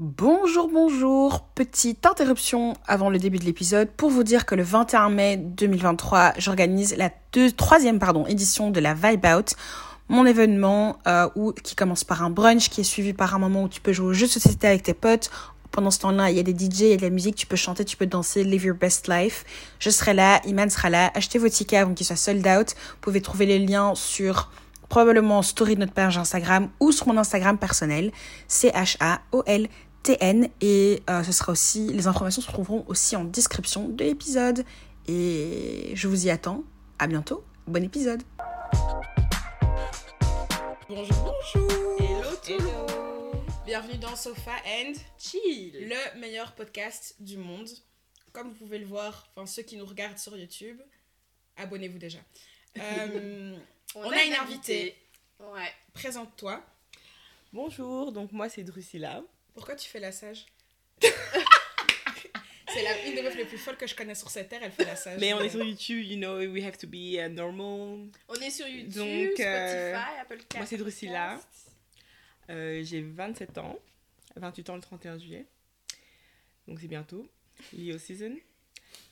Bonjour, bonjour. Petite interruption avant le début de l'épisode pour vous dire que le 21 mai 2023, j'organise la deux, troisième pardon, édition de la Vibe Out, mon événement euh, où, qui commence par un brunch qui est suivi par un moment où tu peux jouer aux jeux de société avec tes potes. Pendant ce temps-là, il y a des DJ, il y a de la musique, tu peux chanter, tu peux danser, live your best life. Je serai là, Iman sera là. Achetez vos tickets avant qu'ils soient sold out. Vous pouvez trouver les liens sur probablement en story de notre page Instagram ou sur mon Instagram personnel, C-H-A-O-L TN et euh, ce sera aussi les informations se trouveront aussi en description de l'épisode et je vous y attends. À bientôt. Bon épisode. Bonjour, bonjour. Hello tout. Bienvenue dans Sofa and Chill. le meilleur podcast du monde. Comme vous pouvez le voir, enfin ceux qui nous regardent sur YouTube, abonnez-vous déjà. Euh, On a une invitée. Ouais. Présente-toi. Bonjour, donc moi c'est Drusilla. Pourquoi tu fais la sage? C'est la une des meufs les plus folles que je connais sur cette terre, elle fait la sage. Mais on est sur YouTube, you know, we have to be uh, normal. On est sur YouTube, Donc, Spotify, euh, Apple moi, c'est Drusilla. Euh, J'ai 27 ans, 28 ans le 31 juillet. Donc c'est bientôt, Leo Season.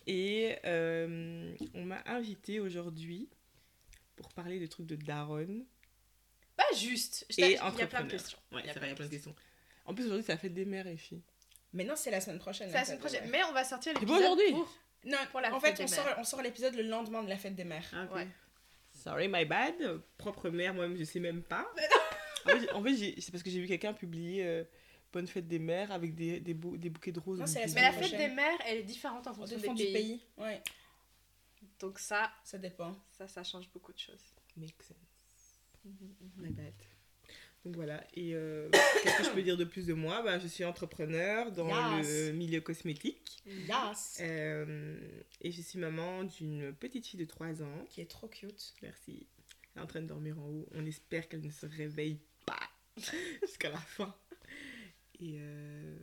Et euh, on m'a invité aujourd'hui pour parler de trucs de Daron Pas juste. Je et Il y a plein de questions. Ouais, c'est vrai, il y a plein de questions. En plus aujourd'hui c'est la fête des mères et filles. Mais non, c'est la semaine prochaine. C'est la semaine fait, prochaine. Mais on va sortir C'est l'épisode pas aujourd'hui. pour- Non, Pour la en fête fait, des on sort, on sort l'épisode le lendemain de la fête des mères. Ah, ok. Ouais. Sorry, my bad. Propre mère, moi-même, je sais même pas. en fait, en fait, c'est parce que j'ai vu quelqu'un publier euh, Bonne fête des mères avec des, des, bou- des bouquets de roses. Non, c'est la. Mais la fête des mères, elle est différente en fonction des du pays. pays. Ouais, Donc ça, ça dépend. ça, ça change beaucoup de choses. Make sense. My bad. Donc voilà. Et euh, qu'est-ce que je peux dire de plus de moi? Bah, Je suis entrepreneur dans Yes. le milieu cosmétique. Yes. Euh, et je suis maman d'une petite fille de 3 ans. Qui est trop cute. Merci. Elle est en train de dormir en haut. On espère qu'elle ne se réveille pas jusqu'à la fin. Et, euh,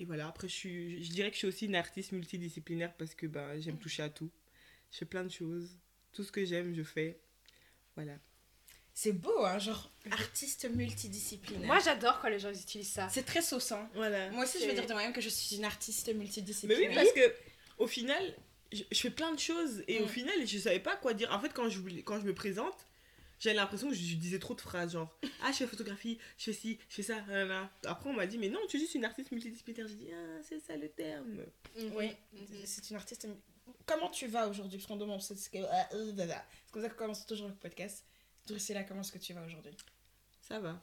et voilà, après, je, suis, je dirais que je suis aussi une artiste multidisciplinaire parce que ben, j'aime toucher à tout. Je fais plein de choses. Tout ce que j'aime, je fais. Voilà. C'est beau, hein, genre artiste multidisciplinaire. Moi, j'adore quand les gens ils utilisent ça. c'est très sauçant. Voilà. Moi aussi, je veux dire de moi-même que je suis une artiste Mais multidisciplinaire. oui, parce que au final, je, je fais plein de choses et au Mm. final, je savais pas quoi dire. En fait, quand je, quand je me présente, j'avais l'impression que je, je disais trop de phrases, genre Ah, je fais photographie, je fais ci, je fais ça. nanana. Après, on m'a dit Mais non, tu es juste une artiste multidisciplinaire. J'ai dit Ah, c'est ça le terme. Oui, Mhm. c'est une artiste. Comment tu vas aujourd'hui? Parce qu'on demande, c'est ce que- ah, euh, dada. C'est comme ça qu'on commence toujours le podcast. Drusilla, comment est-ce que tu vas aujourd'hui? Ça va.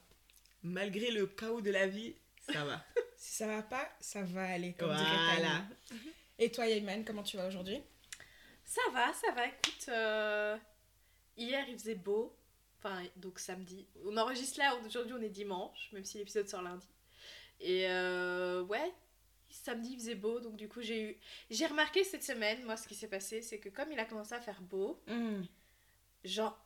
Malgré le chaos de la vie, ça va. Si ça va pas, ça va aller, comme voilà. Et toi, Yayman, comment tu vas aujourd'hui? Ça va, ça va. Écoute, euh, hier il faisait beau. Enfin, donc samedi. On enregistre là, aujourd'hui on est dimanche, même si l'épisode sort lundi. Et euh, ouais, samedi il faisait beau, donc du coup j'ai eu. J'ai remarqué cette semaine, moi ce qui s'est passé, c'est que comme il a commencé à faire beau, genre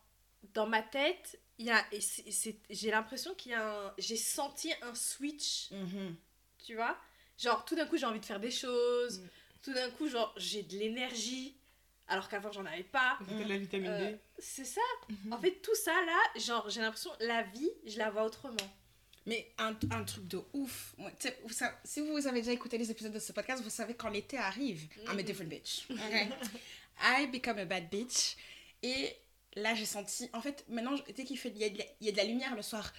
dans ma tête, il y a. et c'est- c'est- J'ai l'impression qu'il y a un. J'ai senti un switch Mhm. tu vois genre tout d'un coup j'ai envie de faire des choses Mm. tout d'un coup genre j'ai de l'énergie alors qu'avant j'en avais pas de la vitamine Euh, D. c'est ça en fait tout ça là genre j'ai l'impression la vie je la vois autrement Mais un, un truc de ouf. Moi, si vous avez déjà écouté les épisodes de ce podcast, vous savez quand l'été arrive, I'm a Mhm. different bitch. ok? I become a bad bitch. Et là, j'ai senti. En fait, maintenant, je- dès qu'il fait, il y, a de la, il y a de la lumière le soir.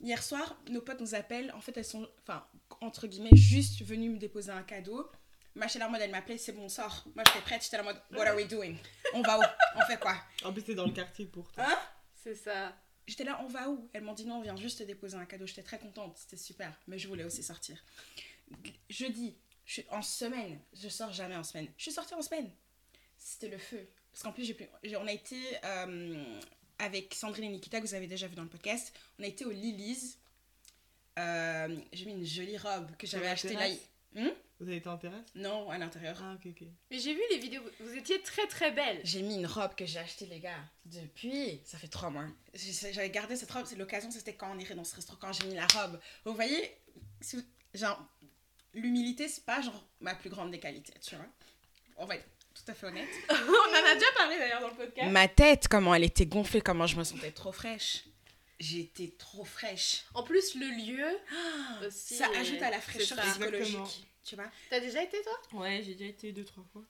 Hier soir, nos potes nous appellent. En fait, elles sont, enfin, entre guillemets, juste venues me déposer un cadeau. Ma chérie en mode, elle m'appelait, c'est bon, sort. Moi, j'étais prête, j'étais en mode, what are we doing? On va où? On fait quoi? En plus, t'es dans le quartier pour toi. Hein? C'est ça J'étais là, on va où? Elles m'ont dit non, on vient juste te déposer un cadeau. J'étais très contente, c'était super. Mais je voulais aussi sortir. Jeudi, je suis en semaine. Je sors jamais en semaine. Je suis sortie en semaine. C'était le feu. Parce qu'en plus, j'ai pu- j'ai- on a été euh, avec Sandrine et Nikita, que vous avez déjà vu dans le podcast. On a été au Lily's. Euh, j'ai mis une jolie robe que j'avais achetée là. Hmm? Vous avez été en terrasse Non, à l'intérieur. Ah, ok, ok. mais j'ai vu les vidéos vous étiez très très belle J'ai mis une robe que j'ai achetée, les gars, depuis. Ça fait trois mois. J'avais gardé cette robe. C'est l'occasion, c'était quand on irait dans ce restaurant, quand j'ai mis la robe. Vous voyez, genre, l'humilité, c'est pas genre ma plus grande des qualités, tu vois. On va être tout à fait honnête. on en a déjà parlé d'ailleurs dans le podcast Ma tête, comment elle était gonflée, comment je me sentais trop fraîche. j'étais trop fraîche. En plus, le lieu aussi. ça euh, ajoute à la fraîcheur psychologique. Tu vois T'as déjà été toi? Ouais, j'ai déjà été deux, trois fois.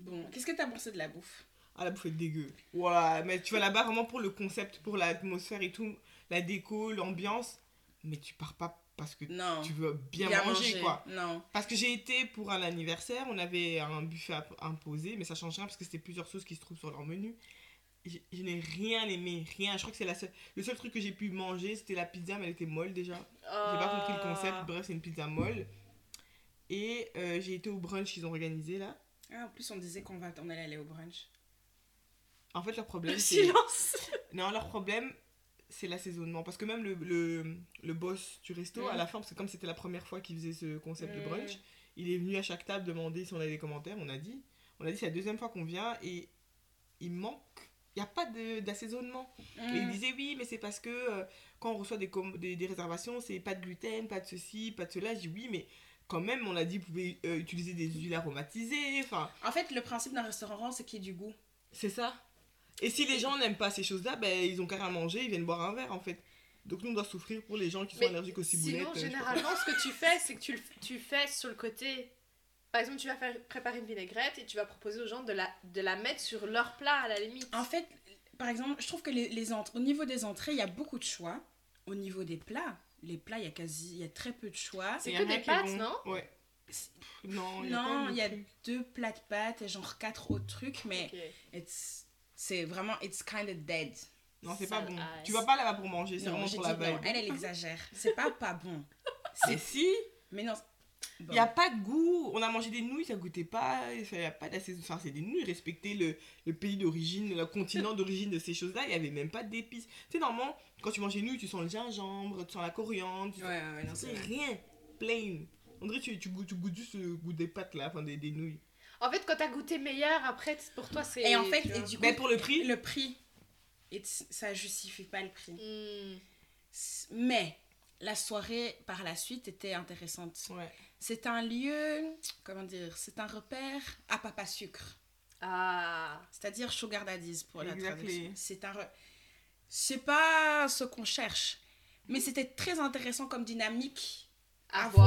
Bon, qu'est-ce que t'as pensé de la bouffe? Ah, la bouffe est dégueu. Voilà, mais tu vas là-bas vraiment pour le concept, pour l'atmosphère et tout, la déco, l'ambiance. Mais tu pars pas parce que Non. tu veux bien, manger, quoi. Non. Parce que j'ai été pour un anniversaire, on avait un buffet imposé, mais ça change rien parce que c'était plusieurs sauces qui se trouvent sur leur menu. Je, je n'ai rien aimé, rien. Je crois que c'est la seule, le seul truc que j'ai pu manger, c'était la pizza, mais elle était molle déjà. J'ai pas compris le concept. Ah. Bref, c'est une pizza molle. Et euh, j'ai été au brunch qu'ils ont organisé là. Ah, en plus, on disait qu'on va, on allait aller au brunch. En fait, leur problème, Le silence. Non, leur problème, c'est l'assaisonnement. Parce que même le, le, le boss du resto, à la fin, parce que comme c'était la première fois qu'il faisait ce concept de Mhm. brunch, il est venu à chaque table demander si on avait des commentaires. On a dit. On a dit c'est la deuxième fois qu'on vient et il manque. Il n'y a pas de- d'assaisonnement. Et il Mm. disait oui, mais c'est parce que euh, quand on reçoit des, com- des, des réservations, c'est pas de gluten, pas de ceci, pas de cela. Je dis oui, mais quand même, on a dit vous pouvez euh, utiliser des huiles aromatisées. Enfin, En fait, le principe d'un restaurant, c'est qu'il y ait du goût. c'est ça. Et si les gens n'aiment pas ces choses-là, ben, ils ont qu'à rien manger, ils viennent boire un verre en fait. Donc nous, on doit souffrir pour les gens qui sont Mais allergiques aux ciboulettes. Sinon, euh, généralement, ce que tu fais, c'est que tu, le- tu fais sur le côté. Par exemple, tu vas faire préparer une vinaigrette et tu vas proposer aux gens de la, de la mettre sur leur plat à la limite. En fait, par exemple, je trouve que les, les au niveau des entrées, il y a beaucoup de choix. Au niveau des plats, les plats, il y a quasi, il y a très peu de choix. C'est que des pâtes, bon. non Ouais. Non, il y a Non, pas il y a de trucs. deux plats de pâtes et genre quatre autres trucs, mais it's- c'est vraiment, it's kind of dead. Non, c'est pas bon. ass. Tu vas pas là-bas pour manger, c'est vraiment pour la vibe. elle, elle exagère. C'est pas pas bon. C'est si, Mais non. il bon. n'y a pas de goût. On a mangé des nouilles, ça goûtait pas. Il y a pas d'assez. Enfin, c'est des nouilles, respecter le, le pays d'origine, le continent d'origine de ces choses-là. Il y avait même pas d'épices. Tu sais, normalement, quand tu manges des nouilles, tu sens le gingembre, tu sens la coriandre. Tu Ouais, ouais, ouais, non, c'est rien, plain. On dirait que tu, tu, goûtes, tu goûtes juste le goût des pâtes là, enfin des, des nouilles. En fait, quand t'as goûté meilleur, après, pour toi, c'est. Et en fait, et du coup, Mais pour le prix, le prix, it's- ça justifie pas le prix. Hmm. Mais la soirée par la suite était intéressante. ouais. C'est un lieu, comment dire, c'est un repère à papa sucre. Ah. C'est-à-dire sugar daddies pour la Exactly. traduction. C'est un... re- C'est pas ce qu'on cherche. Mais c'était très intéressant comme dynamique. À, À voir.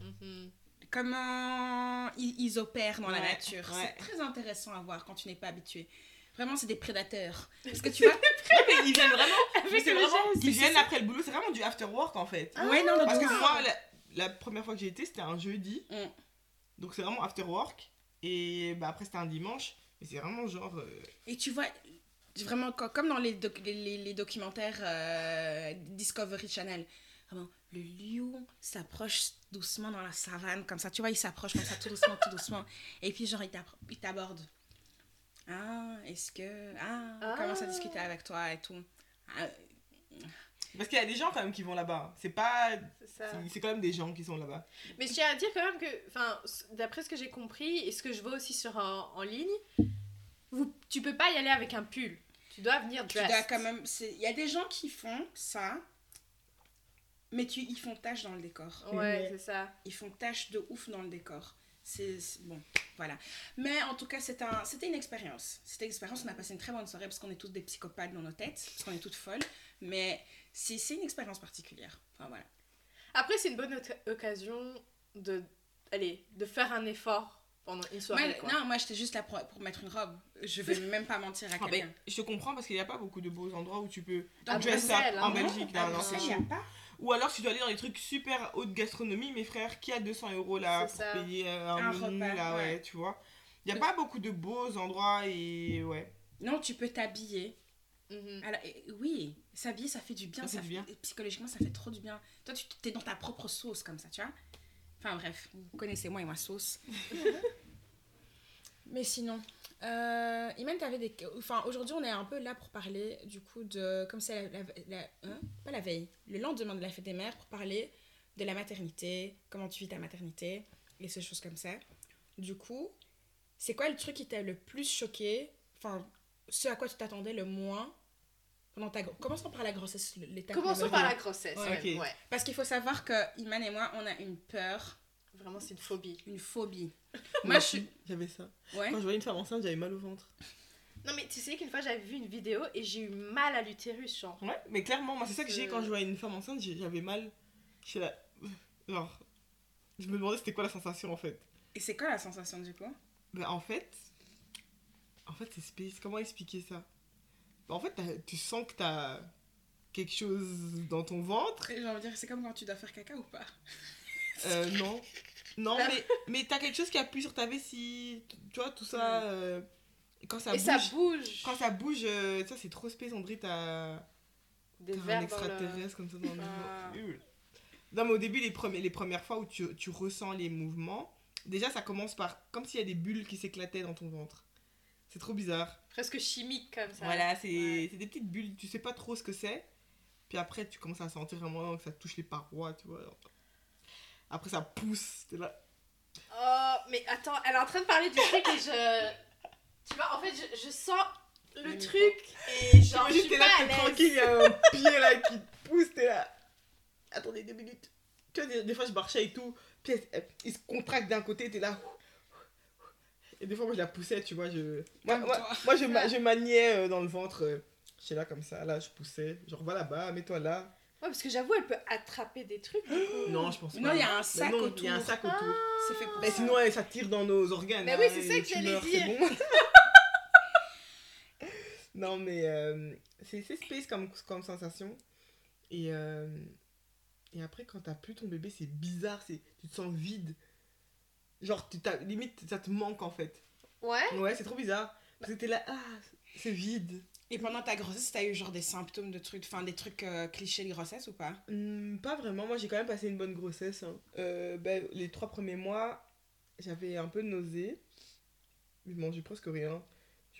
voir. Mhm. Comment ils, ils opèrent dans la nature. ouais. C'est très intéressant à voir quand tu n'es pas habitué. Vraiment, c'est des prédateurs. Parce que tu vois... Ils viennent vraiment. Ils viennent après le boulot, c'est vraiment du after work en fait. ouais, non, non, Parce que moi, la, la première fois que j'ai été, c'était un jeudi. Mm. Donc c'est vraiment after work. Et bah, après, c'était un dimanche. Mais c'est vraiment genre. euh, Et tu vois, vraiment, co- comme dans les, doc- les, les- les documentaires euh, Discovery Channel, vraiment, le lion s'approche doucement dans la savane, comme ça, tu vois, il s'approche comme ça, tout doucement, tout doucement. Et puis, genre, il t'aborde. Ah, est-ce que. Ah, Ah. commence à discuter avec toi et tout. Ah, Parce qu'il y a des gens quand même qui vont là-bas. C'est pas. C'est quand même des gens qui sont là-bas. Mais je tiens à dire quand même que, d'après ce que j'ai compris et ce que je vois aussi sur en, en ligne, vous, tu peux pas y aller avec un pull. Tu dois venir tu dressed. dois quand même. Il y a des gens qui font ça, mais tu, ils font tâche dans le décor. Ouais, c'est ça. ils font tâche de ouf dans le décor. C'est bon, voilà. Mais en tout cas, c'est un, c'était une expérience. C'était une expérience. On a passé une très bonne soirée parce qu'on est tous des psychopathes dans nos têtes, parce qu'on est toutes folles. Mais c'est c'est une expérience particulière. Enfin voilà. Après, c'est une bonne occasion de, allez, de faire un effort pendant une soirée. Moi, quoi. non, moi j'étais juste là pour, pour mettre une robe. Je vais même pas mentir à Ah, quelqu'un. ben, je te comprends parce qu'il n'y a pas beaucoup de beaux endroits où tu peux À dress up en hein. Belgique. Ah, non, non, il a chaud. pas. Ou alors tu dois aller dans des trucs super haute gastronomie, mes frères, qui a 200 euros là pour ça. payer euh, un, Un menu repas, là, ouais, ouais. tu vois. Il n'y a pas beaucoup de beaux endroits et ouais. Non, tu peux t'habiller. Mhm. Alors, oui, s'habiller, ça fait du bien. Ça fait du bien. Psychologiquement, ça fait trop du bien. Toi, tu es dans ta propre sauce comme ça, tu vois. Enfin bref, vous connaissez moi et ma sauce. Mais sinon, euh, Iman, t'avais des... Enfin, aujourd'hui, on est un peu là pour parler, du coup, de... Comme c'est la... la- la- hein Pas la veille, le lendemain de la fête des mères, pour parler de la maternité, comment tu vis ta maternité, et ces choses comme ça. Du coup, c'est quoi le truc qui t'a le plus choqué Enfin, ce à quoi tu t'attendais le moins pendant ta... Commençons par la grossesse, l'étape Commençons par la grossesse. Ouais. Parce qu'il faut savoir que Iman et moi, on a une peur, Vraiment, c'est une phobie. une phobie. Moi, Moi, je suis... J'avais ça. Ouais. Quand je voyais une femme enceinte, j'avais mal au ventre. Non, mais tu sais qu'une fois j'avais vu une vidéo et j'ai eu mal à l'utérus, genre. Ouais, mais clairement, moi, c'est ça que j'ai Euh. quand je voyais une femme enceinte, j'avais mal. J'étais là. Genre. Je me demandais c'était quoi la sensation en fait. Et c'est quoi la sensation du coup? Ben, en fait. En fait, c'est space. Comment expliquer ça? Ben, En fait, tu sens que t'as quelque chose dans ton ventre. J'ai envie de dire, c'est comme quand tu dois faire caca ou pas? Euh, non. Non, mais, mais t'as quelque chose qui appuie sur ta vessie. Tu vois, tout ça. euh, quand ça et bouge. ça bouge. Quand ça bouge, euh, ça c'est trop space, on dirait t'as. Des un le... extraterrestre comme ça dans le Ah. Non, mais au début, les, premiers, les premières fois où tu, tu ressens les mouvements, déjà ça commence par comme s'il y a des bulles qui s'éclataient dans ton ventre. C'est trop bizarre. Presque chimique comme ça. Voilà, c'est Ouais. c'est des petites bulles, tu sais pas trop ce que c'est. Puis après, tu commences à sentir vraiment que ça touche les parois, tu vois. Après, ça pousse, t'es là. Oh, mais attends, elle est en train de parler du truc et je. Tu vois, en fait, je, je sens le truc et genre, je suis t'es pas là, à t'es l'aise. tranquille, il y a un pied là qui te pousse, t'es là. Attendez deux minutes. Tu vois, des, des fois je marchais et tout, puis elle- elle- il se contracte d'un côté, t'es là. Et des fois, moi je la poussais, tu vois. Je... Moi, moi, je, je maniais euh, dans le ventre. euh, J'étais là comme ça, là je poussais. Genre, va là-bas, mets-toi là. Ouais, parce que j'avoue, elle peut attraper des trucs. du coup. Non, je pense pas. Non, il y a un sac non, autour. Il y a un sac autour. C'est fait pour Mais ça. sinon, ça tire dans nos organes. Mais hein, oui, c'est ça que j'allais dire. bon. non, mais euh, c'est c'est space comme, comme sensation. Et, euh, et après, quand t'as plus ton bébé, c'est bizarre. c'est Tu te sens vide. Genre, tu t'as- limite, ça te manque en fait. Ouais. Ouais, c'est trop bizarre. Parce que t'es là, ah, c'est vide. Et pendant ta grossesse, t'as eu genre des symptômes de trucs, enfin des trucs euh, clichés de grossesse ou pas? Hmm, pas vraiment. Moi, j'ai quand même passé une bonne grossesse. hein. Euh, ben, les trois premiers mois, j'avais un peu de nausée. Je mangeais presque rien.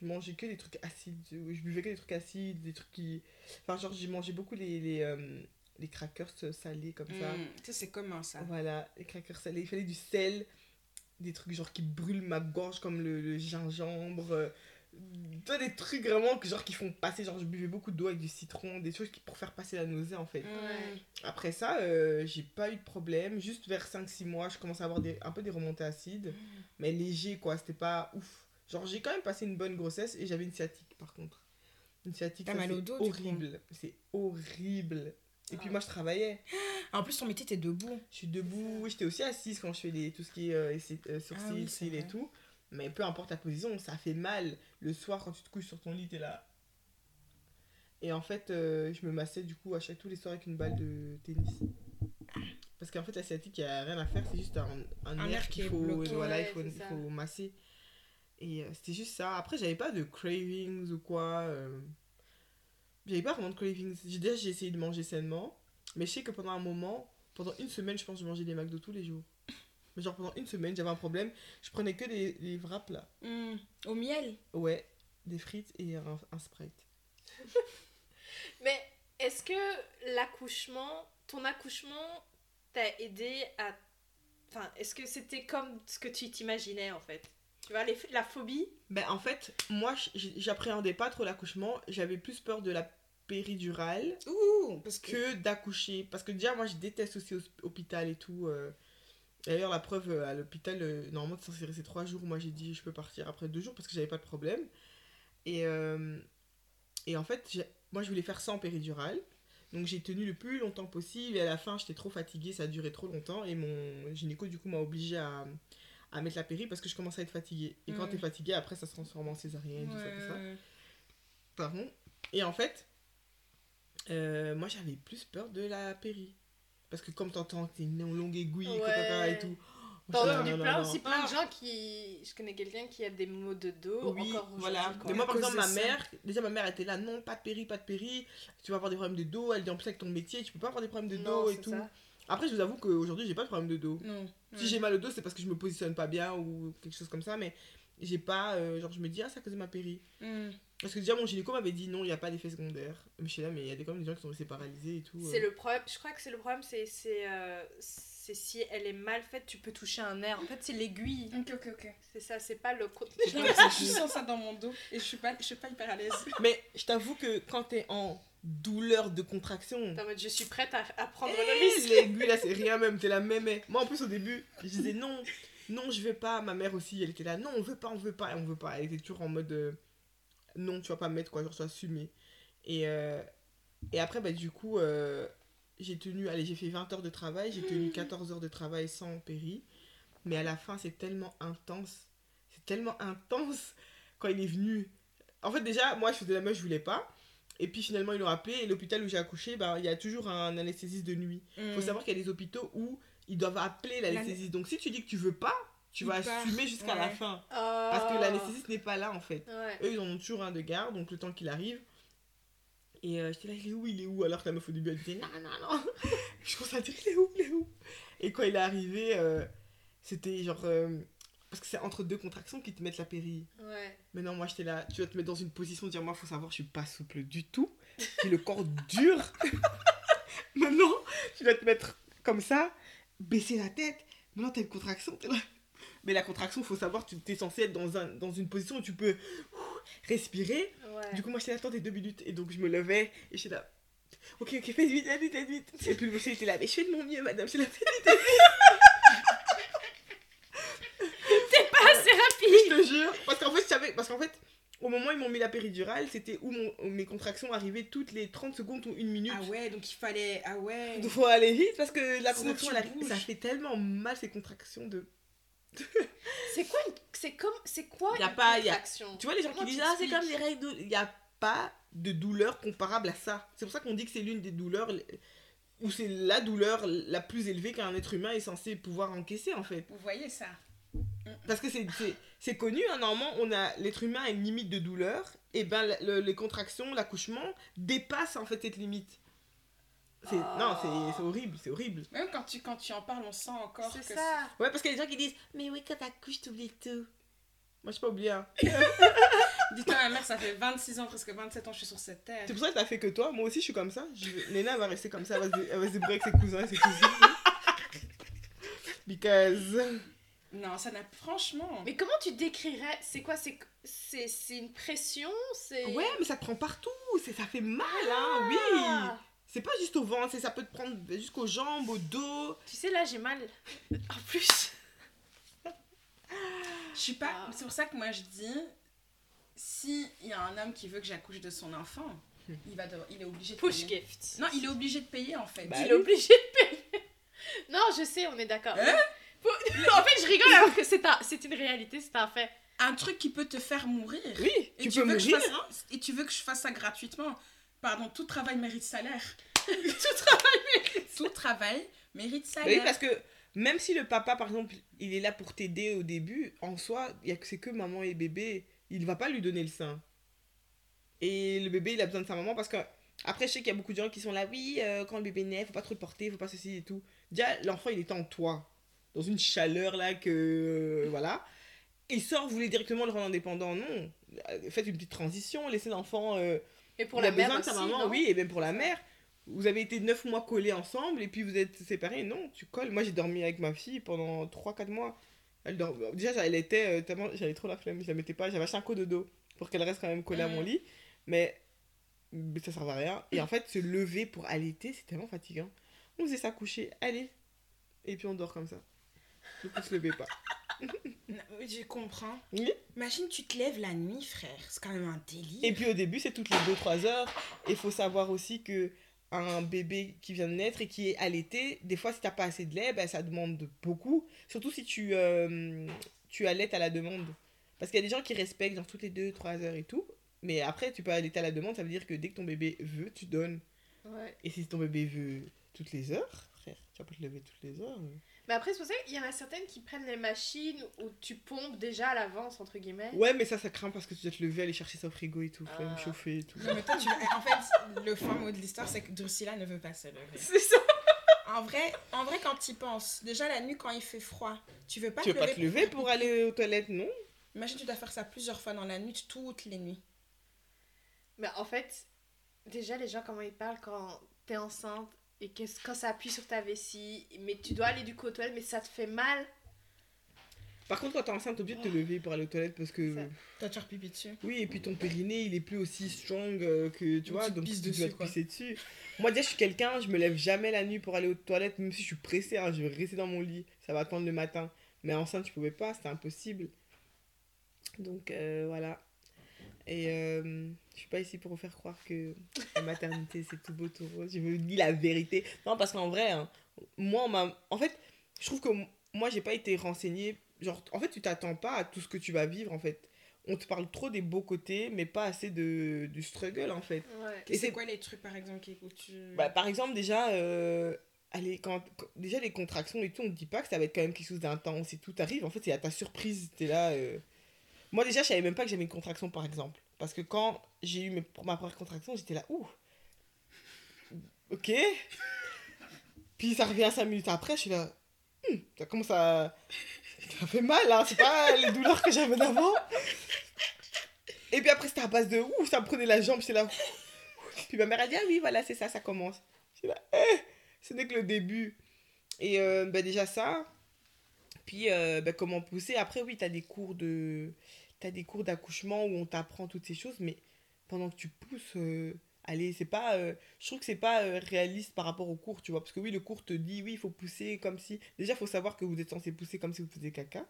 Je mangeais que des trucs acides. Je buvais que des trucs acides, des trucs qui. Enfin, genre, j'ai mangé beaucoup les, les, euh, les crackers salés comme ça. Tu sais, c'est commun ça. Voilà, les crackers salés. Il fallait du sel, des trucs genre qui brûlent ma gorge comme le, le gingembre. Tu vois, des trucs vraiment que, genre, qui font passer. Genre, je buvais beaucoup d'eau avec du citron, des choses qui, pour faire passer la nausée en fait. Après ça, euh, j'ai pas eu de problème. Juste vers 5-6 mois, je commençais à avoir des, un peu des remontées acides. Mais léger, quoi. C'était pas ouf. Genre, j'ai quand même passé une bonne grossesse et j'avais une sciatique, par contre. Une sciatique, c'est horrible. C'est horrible. Et puis Ah. moi, je travaillais. En plus, ton métier, t'es debout. Je suis debout. J'étais aussi assise quand je fais les, tout ce qui est euh, euh, sourcils, Ah oui, c'est cils et tout. Mais peu importe ta position, ça fait mal. Le soir, quand tu te couches sur ton lit, t'es là. Et en fait, euh, je me massais du coup à chaque tous les soirs avec une balle de tennis. Parce qu'en fait, la sciatique, il n'y a rien à faire, c'est juste un, un, Un nerf nerf qui qu'il faut, bloqué. voilà, il faut masser. Et euh, c'était juste ça. Après, j'avais pas de cravings ou quoi. euh, J'avais pas vraiment de cravings. J'ai- Déjà, j'ai essayé de manger sainement. Mais je sais que pendant un moment, pendant une semaine, je pense que je mangeais des McDo tous les jours. Mais genre pendant une semaine, j'avais un problème. Je prenais que des, des wraps là. Hmm. Au miel? Ouais, des frites et un, un Sprite. Mais est-ce que l'accouchement, ton accouchement t'a aidé à. Enfin, est-ce que c'était comme ce que tu t'imaginais en fait? Tu vois, les, la phobie? Ben en fait, moi, j'appréhendais pas trop l'accouchement. J'avais plus peur de la péridurale Ouh Parce que. que d'accoucher. Parce que déjà, moi, je déteste aussi l'hôpital et tout. euh. D'ailleurs, la preuve, euh, à l'hôpital, euh, normalement, c'est censé rester trois jours. Moi, j'ai dit, je peux partir après deux jours parce que j'avais pas de problème. Et, euh, et en fait, moi, je voulais faire sans péridurale. Donc, j'ai tenu le plus longtemps possible. Et à la fin, j'étais trop fatiguée. Ça a duré trop longtemps. Et mon gynéco, du coup, m'a obligée à, à mettre la péri parce que je commençais à être fatiguée. Et quand Mm. t'es fatiguée, après, ça se transforme en césarienne, tout ça, tout ça. Ouais. Pardon. Et en fait, euh, moi j'avais plus peur de la péri. Parce que comme t'entends que t'es une longue aiguille, Ouais. et tout. Entendu non, non, plein non. aussi plein de Ah. gens qui. Je connais quelqu'un qui a des maux de dos Oui, encore voilà. Mais moi, par exemple, ma mère, déjà ma mère était là, non, pas de péri, pas de péri. Tu vas avoir des problèmes de dos. Elle dit en plus avec ton métier, tu peux pas avoir des problèmes de Non, dos et tout. ça. Après, je vous avoue qu'aujourd'hui, j'ai pas de problème de dos. Non. Si j'ai mal au dos, c'est parce que je me positionne pas bien ou quelque chose comme ça. Mais j'ai pas. euh, genre, je me dis, ah, c'est à cause de ma péri. Hmm. Parce que déjà, mon gynéco m'avait dit non, il n'y a pas d'effet secondaire. Mais je suis là, mais il y a des- quand même des gens qui sont restés paralysés et tout. C'est euh. le problème. Je crois que c'est le problème, c'est c'est euh, c'est si elle est mal faite, tu peux toucher un nerf. En fait, c'est l'aiguille. Ok, ok, ok. C'est ça, c'est pas le ça, je sens ça dans mon dos et je suis pas, je suis pas hyper à l'aise. Mais je t'avoue que quand t'es en douleur de contraction, T'es en mode, je suis prête à, à prendre eh, le risque. l'aiguille là, c'est rien même, t'es la même. Moi en plus, au début, je disais non, non, je vais pas. Ma mère aussi, elle était là, non, on veut pas, on veut pas, et on veut pas. Elle était toujours en mode. euh, non, tu vas pas me mettre quoi, genre, tu vas assumer. Et, euh, et après, bah, du coup, euh, j'ai tenu, allez, j'ai fait 20 heures de travail, j'ai tenu 14 heures de travail sans péri. Mais à la fin, c'est tellement intense. C'est tellement intense quand il est venu. En fait, déjà, moi, je faisais la meuf, je voulais pas. Et puis finalement, ils l'ont appelé. Et l'hôpital où j'ai accouché, bah, il y a toujours un anesthésiste de nuit. Il faut savoir qu'il y a des hôpitaux où ils doivent appeler l'anesthésiste. Donc si tu dis que tu veux pas, tu vas part, assumer jusqu'à la fin. Oh. Parce que l'anesthésiste n'est pas là en fait. Ouais. Eux, ils en ont toujours un de garde, donc le temps qu'il arrive. Et euh, j'étais là, il est où, il est où? Alors que la meuf au début, elle disait non, non, non. Je commence à dire, il est où, il est où? Et quand il est arrivé, euh, c'était genre. euh, parce que c'est entre deux contractions qui te mettent la péri. Ouais. Mais non, moi j'étais là, tu vas te mettre dans une position de dire, moi, faut savoir, je suis pas souple du tout. J'ai le corps dur. Maintenant, tu dois te mettre comme ça, baisser la tête. Maintenant, t'as une contraction, t'es là. Mais la contraction, faut savoir, tu es censé être dans, un, dans une position où tu peux respirer. Ouais. Du coup, moi, j'étais là, attends, t'es deux minutes. Et donc, je me levais et j'étais là. Ok, ok, fais vite, fais vite, fais vite. Et puis le monsieur était là, mais je fais de mon mieux, madame. Je suis là, fais vite, vite, Pas assez rapide. je te jure. Parce qu'en fait, je savais- parce qu'en fait, au moment où ils m'ont mis la péridurale, c'était où, mon- où mes contractions arrivaient toutes les 30 secondes ou une minute. Ah ouais, donc il fallait. Ah ouais. Donc, faut aller vite parce que la contraction, ça fait tellement mal ces contractions de. C'est quoi une... C'est comme... C'est quoi Y a une pas- y a- contraction? Tu vois, les gens Comment qui disent Ah, c'est comme les règles. de- Il n'y a pas de douleur comparable à ça. C'est pour ça qu'on dit que c'est l'une des douleurs où c'est la douleur la plus élevée qu'un être humain est censé pouvoir encaisser en fait. Vous voyez ça Parce que c'est- connu, hein, normalement, on a l'être humain a une limite de douleur, et ben le- le- les contractions, l'accouchement dépassent en fait cette limite. C'est Oh. non, c'est c'est horrible, c'est horrible. Même quand tu, quand tu en parles, on sent encore C'est ça. Ouais, parce qu'il y a des gens qui disent Mais oui, quand t'accouches, t'oublies tout. Moi, j'ai pas oublié. Hein. Dis-toi, ma mère, ça fait 26 ans, presque 27 ans que je suis sur cette terre. C'est pour ça que t'as fait que toi. Moi aussi, je suis comme ça. Je... Léna elle va rester comme ça. Elle va, se... elle va se débrouiller avec ses cousins et ses cousines. Because. Non, ça n'a. Franchement. Mais comment tu décrirais C'est quoi C'est c'est c'est une pression C'est Ouais, mais ça te prend partout. c'est- Ça fait mal, hein. Oui. Ah. C'est pas juste au ventre. c'est- Ça peut te prendre jusqu'aux jambes, au dos. Tu sais là j'ai mal. En plus. Je suis pas. Ah. C'est pour ça que moi je dis, si il y a un homme qui veut que j'accouche de son enfant, il va devoir- il est obligé de Push payer. gift. Non, il est obligé de payer en fait. Bah Il oui. est obligé de payer. Non, je sais, on est d'accord. Hein? En fait, je rigole alors que c'est un... c'est une réalité, c'est un fait. Un truc qui peut te faire mourir. Oui, Et tu peux veux que je fasse, et tu veux que je fasse ça gratuitement. Pardon, tout travail mérite salaire. Tout travail mérite. Tout travail mérite salaire. oui, parce que même si le papa, par exemple, il est là pour t'aider au début, en soi, c'est que maman et bébé, il va pas lui donner le sein. Et le bébé, il a besoin de sa maman parce que après, je sais qu'il y a beaucoup de gens qui sont là, oui, euh, quand le bébé naît, faut pas trop le porter, faut pas ceci et tout. Déjà, l'enfant, il est en toi, dans une chaleur là que euh, voilà. Il sort, vous voulez directement le rendre indépendant, non. Euh, Faites une petite transition, laissez l'enfant. euh, Et pour la mère besoin de sa aussi, maman, oui, et même pour la mère. Vous avez été 9 mois collés ensemble et puis vous êtes séparés. Non, tu colles. Moi, j'ai dormi avec ma fille pendant 3-4 mois. Elle. Déjà, elle était tellement. J'avais trop la flemme, je la mettais pas. J'avais acheté un coup de dos pour qu'elle reste quand même collée à mon Mhm. lit. Mais... mais ça servait à rien. Et en fait, se lever pour allaiter, c'est tellement fatigant. On faisait ça coucher, allez. Et puis on dort comme ça. Coup, se levait pas. Je comprends. Oui. Imagine, tu te lèves la nuit, frère. C'est quand même un délire. Et puis au début, c'est toutes les 2-3 heures. Et il faut savoir aussi que un bébé qui vient de naître et qui est allaité, des fois, si t'as pas assez de lait, ben, ça demande beaucoup. Surtout si tu, euh, tu allaites à la demande. Parce qu'il y a des gens qui respectent genre toutes les 2-3 heures et tout. Mais après, tu peux allaiter à la demande, ça veut dire que dès que ton bébé veut, tu donnes. Ouais. Et si ton bébé veut toutes les heures, frère, tu vas pas te lever toutes les heures. Mais après, c'est pour ça qu'il y en a certaines qui prennent les machines où tu pompes déjà à l'avance, entre guillemets. Ouais, mais ça, ça craint parce que tu dois te lever, aller chercher ça au frigo et tout, faut Ah. me chauffer et tout. Non, mais toi, tu... En fait, le fin mot de l'histoire, c'est que Drusilla ne veut pas se lever. C'est ça. En vrai, en vrai quand tu y penses, déjà la nuit quand il fait froid, tu veux pas Tu veux pas te lever pour pipi. aller aux toilettes, non? Imagine, tu dois faire ça plusieurs fois dans la nuit, toutes les nuits. Mais en fait, déjà, les gens, comment ils parlent quand t'es enceinte et que, quand ça appuie sur ta vessie, mais tu dois aller du coup aux toilettes, mais ça te fait mal. Par contre, quand t'es enceinte, t'es obligé de te lever pour aller aux toilettes parce que. Ça. Toi, tu repipi dessus. Oui, et puis ton périnée, il est plus aussi strong euh, que. Tu Donc vois, tu donc tu dessus, dois te pisser dessus. Moi, déjà, je suis quelqu'un, je me lève jamais la nuit pour aller aux toilettes, même si je suis pressée, hein, je vais rester dans mon lit. Ça va attendre le matin. Mais enceinte, je pouvais pas, c'était impossible. Donc, euh, voilà. Et euh, je suis pas ici pour vous faire croire que la maternité, c'est tout beau, tout rose. Je vous dis la vérité. Non, parce qu'en vrai, hein, moi, on m'a... En fait, je trouve que moi, j'ai pas été renseignée. Genre, en fait, tu t'attends pas à tout ce que tu vas vivre, en fait. On te parle trop des beaux côtés, mais pas assez de, du struggle, en fait. Ouais. Et c'est quoi les trucs, par exemple, qui tu... Bah, par exemple, déjà, euh, allez, quand, quand- déjà les contractions et tout, on te dit pas que ça va être quand même quelque chose d'intense et tout arrive. En fait, c'est à ta surprise. T'es là. euh. Moi, déjà, je savais même pas que j'avais une contraction, par exemple. Parce que quand j'ai eu mes, ma première contraction, j'étais là, ouh, ok. Puis ça revient cinq minutes après, je suis là, Hmm, ça commence à. Ça fait mal, hein, c'est pas les douleurs que j'avais d'avant. Et puis après, c'était à base de ouh, ça me prenait la jambe, j'étais là. Puis ma mère a dit, ah oui, voilà, c'est ça, ça commence. J'étais là, eh, ce n'est que le début. Et euh, ben, déjà ça. Puis euh, ben, comment pousser. Après, oui, tu as des cours de. T'as des cours d'accouchement où on t'apprend toutes ces choses, mais pendant que tu pousses, euh, allez, c'est pas. euh, je trouve que c'est pas euh, réaliste par rapport au cours, tu vois. Parce que oui, le cours te dit, oui, il faut pousser comme si. Déjà, il faut savoir que vous êtes censé pousser comme si vous faisiez caca.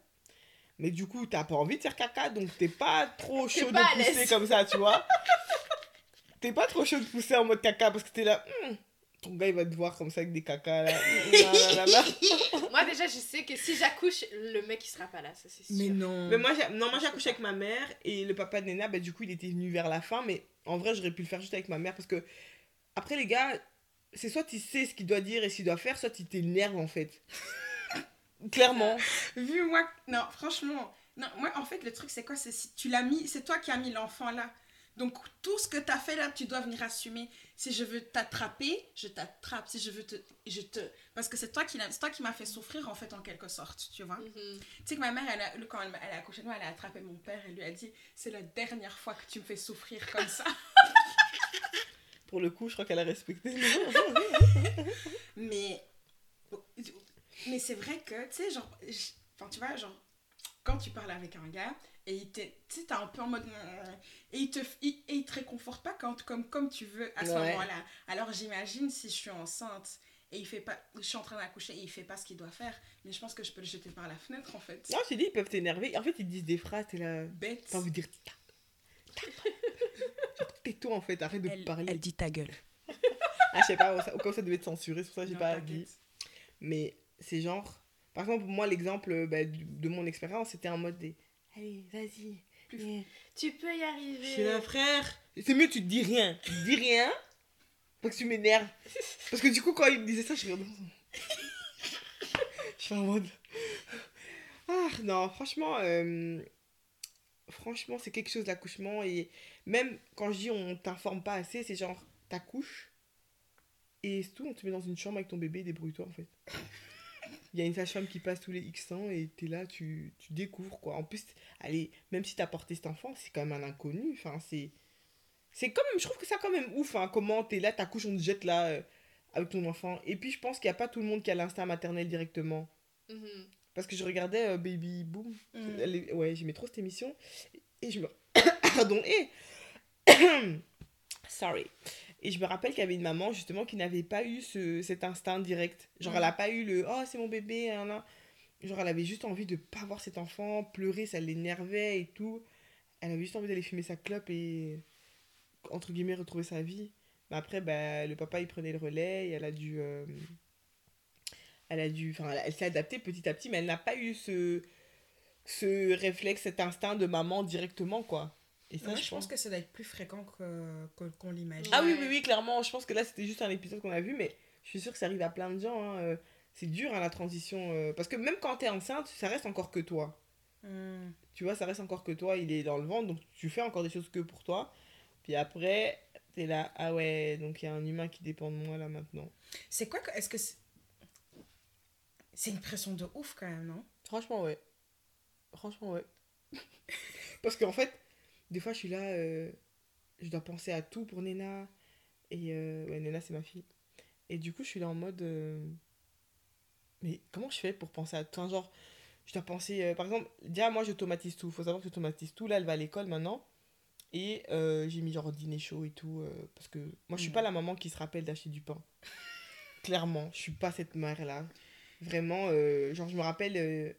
Mais du coup, t'as pas envie de faire caca, donc t'es pas trop chaud pas de pousser comme ça, tu vois. t'es pas trop chaud de pousser en mode caca parce que t'es là. Hmm, ton gars, il va te voir comme ça avec des cacas là. Là, là, là, là. Moi, déjà, je sais que si j'accouche, le mec, il sera pas là, ça c'est sûr. Mais non. Mais moi, non, moi j'ai accouché avec ma mère et le papa de Nena, bah, du coup, il était venu vers la fin. Mais en vrai, j'aurais pu le faire juste avec ma mère parce que, après, les gars, c'est soit tu sais ce qu'il doit dire et ce qu'il doit faire, soit tu t'énerves en fait. Clairement. Vu moi, non, franchement, non, moi en fait le truc c'est quoi? C'est si tu l'as mis, c'est toi qui as mis l'enfant là. Donc tout ce que tu as fait là, tu dois venir assumer. Si je veux t'attraper, je t'attrape. Si je veux te, je te, parce que c'est toi qui toi qui m'as fait souffrir en fait en quelque sorte, tu vois. Mhm. Tu sais que ma mère, elle a, quand elle, elle a accouché de moi, elle a attrapé mon père et lui a dit c'est la dernière fois que tu me fais souffrir comme ça. Pour le coup, je crois qu'elle a respecté. Mais, mais c'est vrai que, tu sais, genre, enfin, tu vois, genre, quand tu parles avec un gars et il te, tu sais, t'es un peu en mode, euh, et il te, il, et il te réconforte pas quand, comme, comme tu veux à ce Ouais. moment-là. Alors j'imagine si je suis enceinte et il fait pas, je suis en train d'accoucher et il fait pas ce qu'il doit faire, mais je pense que je peux le jeter par la fenêtre en fait. non, je dit, ils peuvent t'énerver. En fait, ils disent des phrases, t'es là. Bête. T'as envie de dire. tape, tape. Genre, Tais-toi en fait, arrête de Elle, parler. elle dit ta gueule. Ah, je sais pas, au cas où ça, devait être censuré, c'est pour ça que j'ai pas dit. Mais c'est genre. Par exemple, moi, l'exemple euh, bah, de mon expérience, c'était en mode des. Allez, vas-y. Plus. Tu peux y Je arriver. suis là, frère. C'est mieux, tu te dis rien. Tu te dis rien. Parce que tu m'énerves. Parce que du coup, quand il me disait ça, je regardais. je suis en mode. Ah, non, franchement. euh, Franchement, c'est quelque chose l'accouchement. Et même quand je dis on t'informe pas assez, c'est genre, t'accouches. Et c'est tout, on te met dans une chambre avec ton bébé, débrouille-toi en fait. Il y a une sage-femme qui passe tous les X temps et t'es là, tu, tu découvres quoi. En plus, allez, même si t'as porté cet enfant, c'est quand même un inconnu. Enfin, c'est. C'est quand même. Je trouve que ça quand même ouf, hein, comment t'es là, t'accouches, on te jette là euh, avec ton enfant. Et puis je pense qu'il n'y a pas tout le monde qui a l'instinct maternel directement. Mhm. Parce que je regardais euh, Baby Boom. Mm. Ouais, j'aimais trop cette émission. Et je me. Pardon, et. Sorry. Et je me rappelle qu'il y avait une maman justement qui n'avait pas eu ce, cet instinct direct. Genre, elle n'a pas eu le Oh, c'est mon bébé. hein. Genre, elle avait juste envie de pas voir cet enfant, pleurer, ça l'énervait et tout. Elle avait juste envie d'aller fumer sa clope et, entre guillemets, retrouver sa vie. Mais après, bah, le papa, il prenait le relais et elle a dû. euh, Elle a dû. Enfin, elle, elle s'est adaptée petit à petit, mais elle n'a pas eu ce, ce réflexe, cet instinct de maman directement, quoi. Et ça, Moi, je, je pense que ça doit être plus fréquent que- que- qu'on l'imagine. Ah oui, oui, oui, clairement. Je pense que là, c'était juste un épisode qu'on a vu, mais je suis sûre que ça arrive à plein de gens. hein, euh, C'est dur, hein, la transition. euh, parce que même quand t'es enceinte, ça reste encore que toi. Mm. Tu vois, ça reste encore que toi. Il est dans le ventre, donc tu fais encore des choses que pour toi. Puis après, t'es là, ah ouais, donc il y a un humain qui dépend de moi là maintenant. C'est quoi que- Est-ce que c'est... c'est une pression de ouf quand même, non? Franchement, ouais. Franchement, ouais. Parce qu'en fait, des fois, je suis là, euh, je dois penser à tout pour Nena. Et euh, ouais, Nena, c'est ma fille. Et du coup, je suis là en mode. euh, mais comment je fais pour penser à tout? Enfin, Genre, je dois penser. par exemple, déjà, moi, j'automatise tout. faut savoir que j'automatise tout. Là, elle va à l'école maintenant. Et j'ai mis genre dîner chaud et tout. parce que moi, je suis Mm. pas la maman qui se rappelle d'acheter du pain. Clairement, je suis pas cette mère-là. Vraiment, genre, je me rappelle. elle-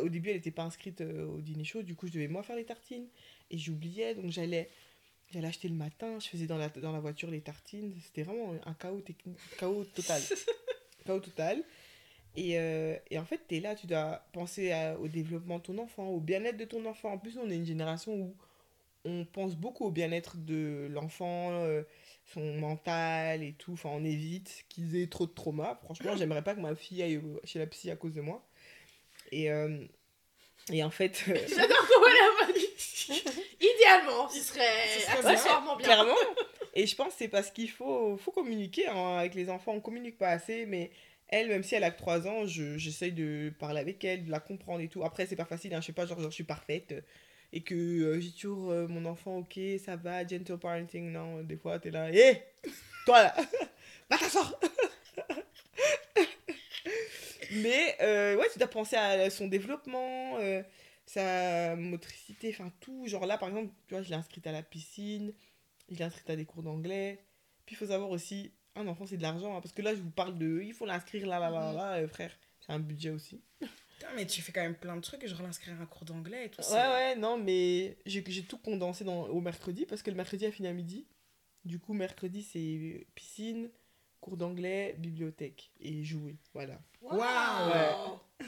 au début, elle n'était pas inscrite au dîner chaud, du coup, je devais moi faire les tartines. Et j'oubliais, donc j'allais j'allais acheter le matin, je faisais dans la, dans la voiture les tartines. C'était vraiment un chaos technique, chaos total. chaos total. Et, euh, et en fait, tu es là, tu dois penser à- au développement de ton enfant, au bien-être de ton enfant. En plus, on est une génération où on pense beaucoup au bien-être de l'enfant, euh, son mental et tout. Enfin, on évite qu'ils aient trop de trauma. Franchement, j'aimerais pas que ma fille aille chez la psy à cause de moi. Et, euh, et en fait, euh, J'adore comment elle a pas dit. Idéalement, ce serait Ce serait accessoirement bien. clairement. Et je pense que c'est parce qu'il faut, faut communiquer hein, avec les enfants. On communique pas assez, mais elle, même si elle a que 3 ans, je- j'essaye de parler avec elle, de la comprendre et tout. Après, c'est pas facile, hein, je sais pas, genre, genre, je suis parfaite. Et que euh, j'ai toujours euh, mon enfant, ok, ça va, gentle parenting. Non, des fois, t'es là, hé, toi là, va t'asseoir. Mais euh, ouais, tu dois penser à son développement, euh, sa motricité, enfin tout. Genre là, par exemple, tu vois, je l'ai inscrite à la piscine, je l'ai inscrite à des cours d'anglais. Puis il faut savoir aussi, un enfant c'est de l'argent, hein, parce que là je vous parle de, il faut l'inscrire là, là, là, Mhm. là, euh, frère. C'est un budget aussi. Putain, mais tu fais quand même plein de trucs, genre l'inscrire à un cours d'anglais et tout Ouais, ça. ouais, non, mais j'ai j'ai tout condensé dans, au mercredi, parce que le mercredi a fini à midi. Du coup, mercredi c'est piscine, cours d'anglais, bibliothèque et jouer. Voilà. Waouh. Ouais.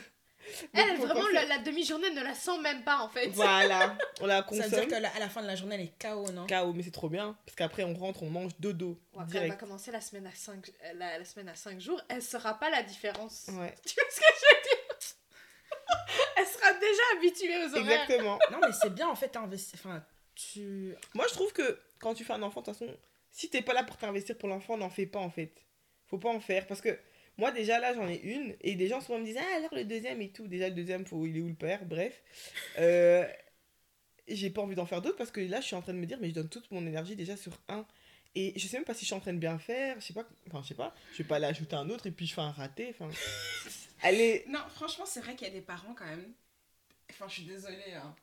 Elle, vraiment, la, demi-journée ne la sent même pas en fait. Voilà, on la Ça veut dire consomme. qu'à la, à la fin de la journée, elle est KO, non? KO, mais c'est trop bien. Parce qu'après, on rentre, on mange dodo. Ouais, quand elle direct. va commencer la semaine à 5 la, la semaine à 5 jours, elle saura pas la différence. Ouais, Tu vois ce que je veux dire? Elle sera déjà habituée aux horaires. exactement. Non, mais c'est bien en fait, investi... enfin, tu. Moi, je trouve que quand tu fais un enfant, de toute façon, si t'es pas là pour t'investir pour l'enfant, n'en fais pas en fait. Faut pas en faire. Parce que moi, déjà là, j'en ai une. Et des gens souvent me disent Ah, alors le deuxième et tout. Déjà, le deuxième, faut... il est où le père? Bref. Euh, J'ai pas envie d'en faire d'autres parce que là, je suis en train de me dire Mais je donne toute mon énergie déjà sur un. Et je sais même pas si je suis en train de bien faire. Je sais pas. Enfin, je sais pas. Je vais pas aller ajouter un autre et puis je fais un raté. Enfin. Allez. Non, franchement, c'est vrai qu'il y a des parents quand même. Enfin, je suis désolée. hein.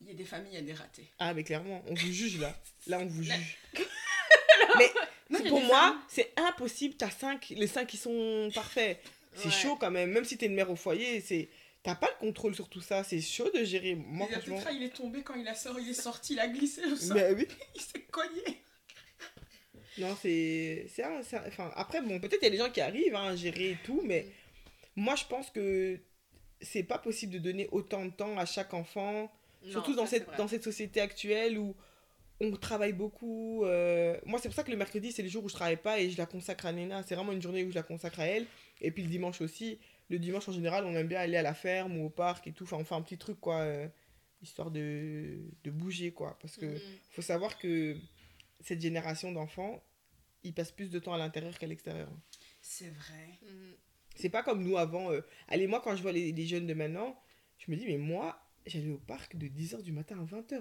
Il y a des familles, il y a des ratés. Ah, mais clairement, on vous juge là. Là, on vous juge. mais pour moi, c'est impossible. T'as cinq, les cinq qui sont parfaits. C'est Ouais. chaud quand même. Même si t'es une mère au foyer, c'est t'as pas le contrôle sur tout ça. C'est chaud de gérer. Moi, il, franchement. est tombé quand il, a sorti, il est sorti, il a glissé au sol, Mais oui. il s'est cogné. Non, c'est. Enfin, après, bon, peut-être il y a des gens qui arrivent hein, à gérer et tout, mais moi, je pense que c'est pas possible de donner autant de temps à chaque enfant. Non, Surtout dans cette, dans cette société actuelle où on travaille beaucoup. euh, Moi, c'est pour ça que le mercredi, c'est le jour où je travaille pas et je la consacre à Nena. C'est vraiment une journée où je la consacre à elle. Et puis le dimanche aussi. Le dimanche, en général, on aime bien aller à la ferme ou au parc et tout. Enfin, on fait un petit truc, quoi. euh, histoire de, de bouger, quoi. Parce que Mhm. faut savoir que cette génération d'enfants, ils passent plus de temps à l'intérieur qu'à l'extérieur. C'est vrai. Mhm. C'est pas comme nous avant. euh, Allez, moi, quand je vois les, les jeunes de maintenant, je me dis, mais moi, j'allais au parc de 10h du matin à 20h.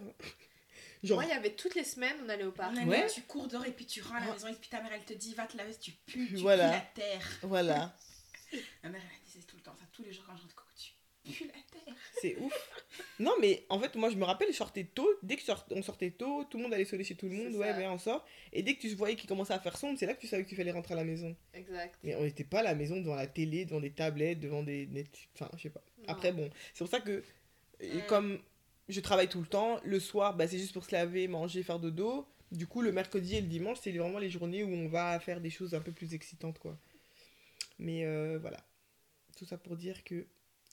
Genre, Moi, il y avait toutes les semaines, on allait au parc. On a Ouais. tu cours dehors et puis tu rends à la maison et puis ta mère elle te dit va te laver, tu pues, tu Voilà. pues la terre. voilà. Ma mère elle disait tout le temps ça, tous les jours quand je rentre, Coco, tu pues la terre. C'est ouf. Non, mais en fait, moi, je me rappelle, je sortais tôt. Dès que sort- on sortait tôt, tout le monde allait sonner chez tout le monde. Ouais, mais on sort. Et dès que tu voyais qu'il commençait à faire sombre, c'est là que tu savais que tu fallait rentrer à la maison. Exact. Mais on n'était pas à la maison devant la télé, devant des tablettes, devant des. Enfin, je sais pas. Non. Après, bon, c'est pour ça que, et Mm. comme je travaille tout le temps, le soir, bah, c'est juste pour se laver, manger, faire dodo. Du coup, le mercredi et le dimanche, c'est vraiment les journées où on va faire des choses un peu plus excitantes, quoi. Mais euh, voilà. Tout ça pour dire que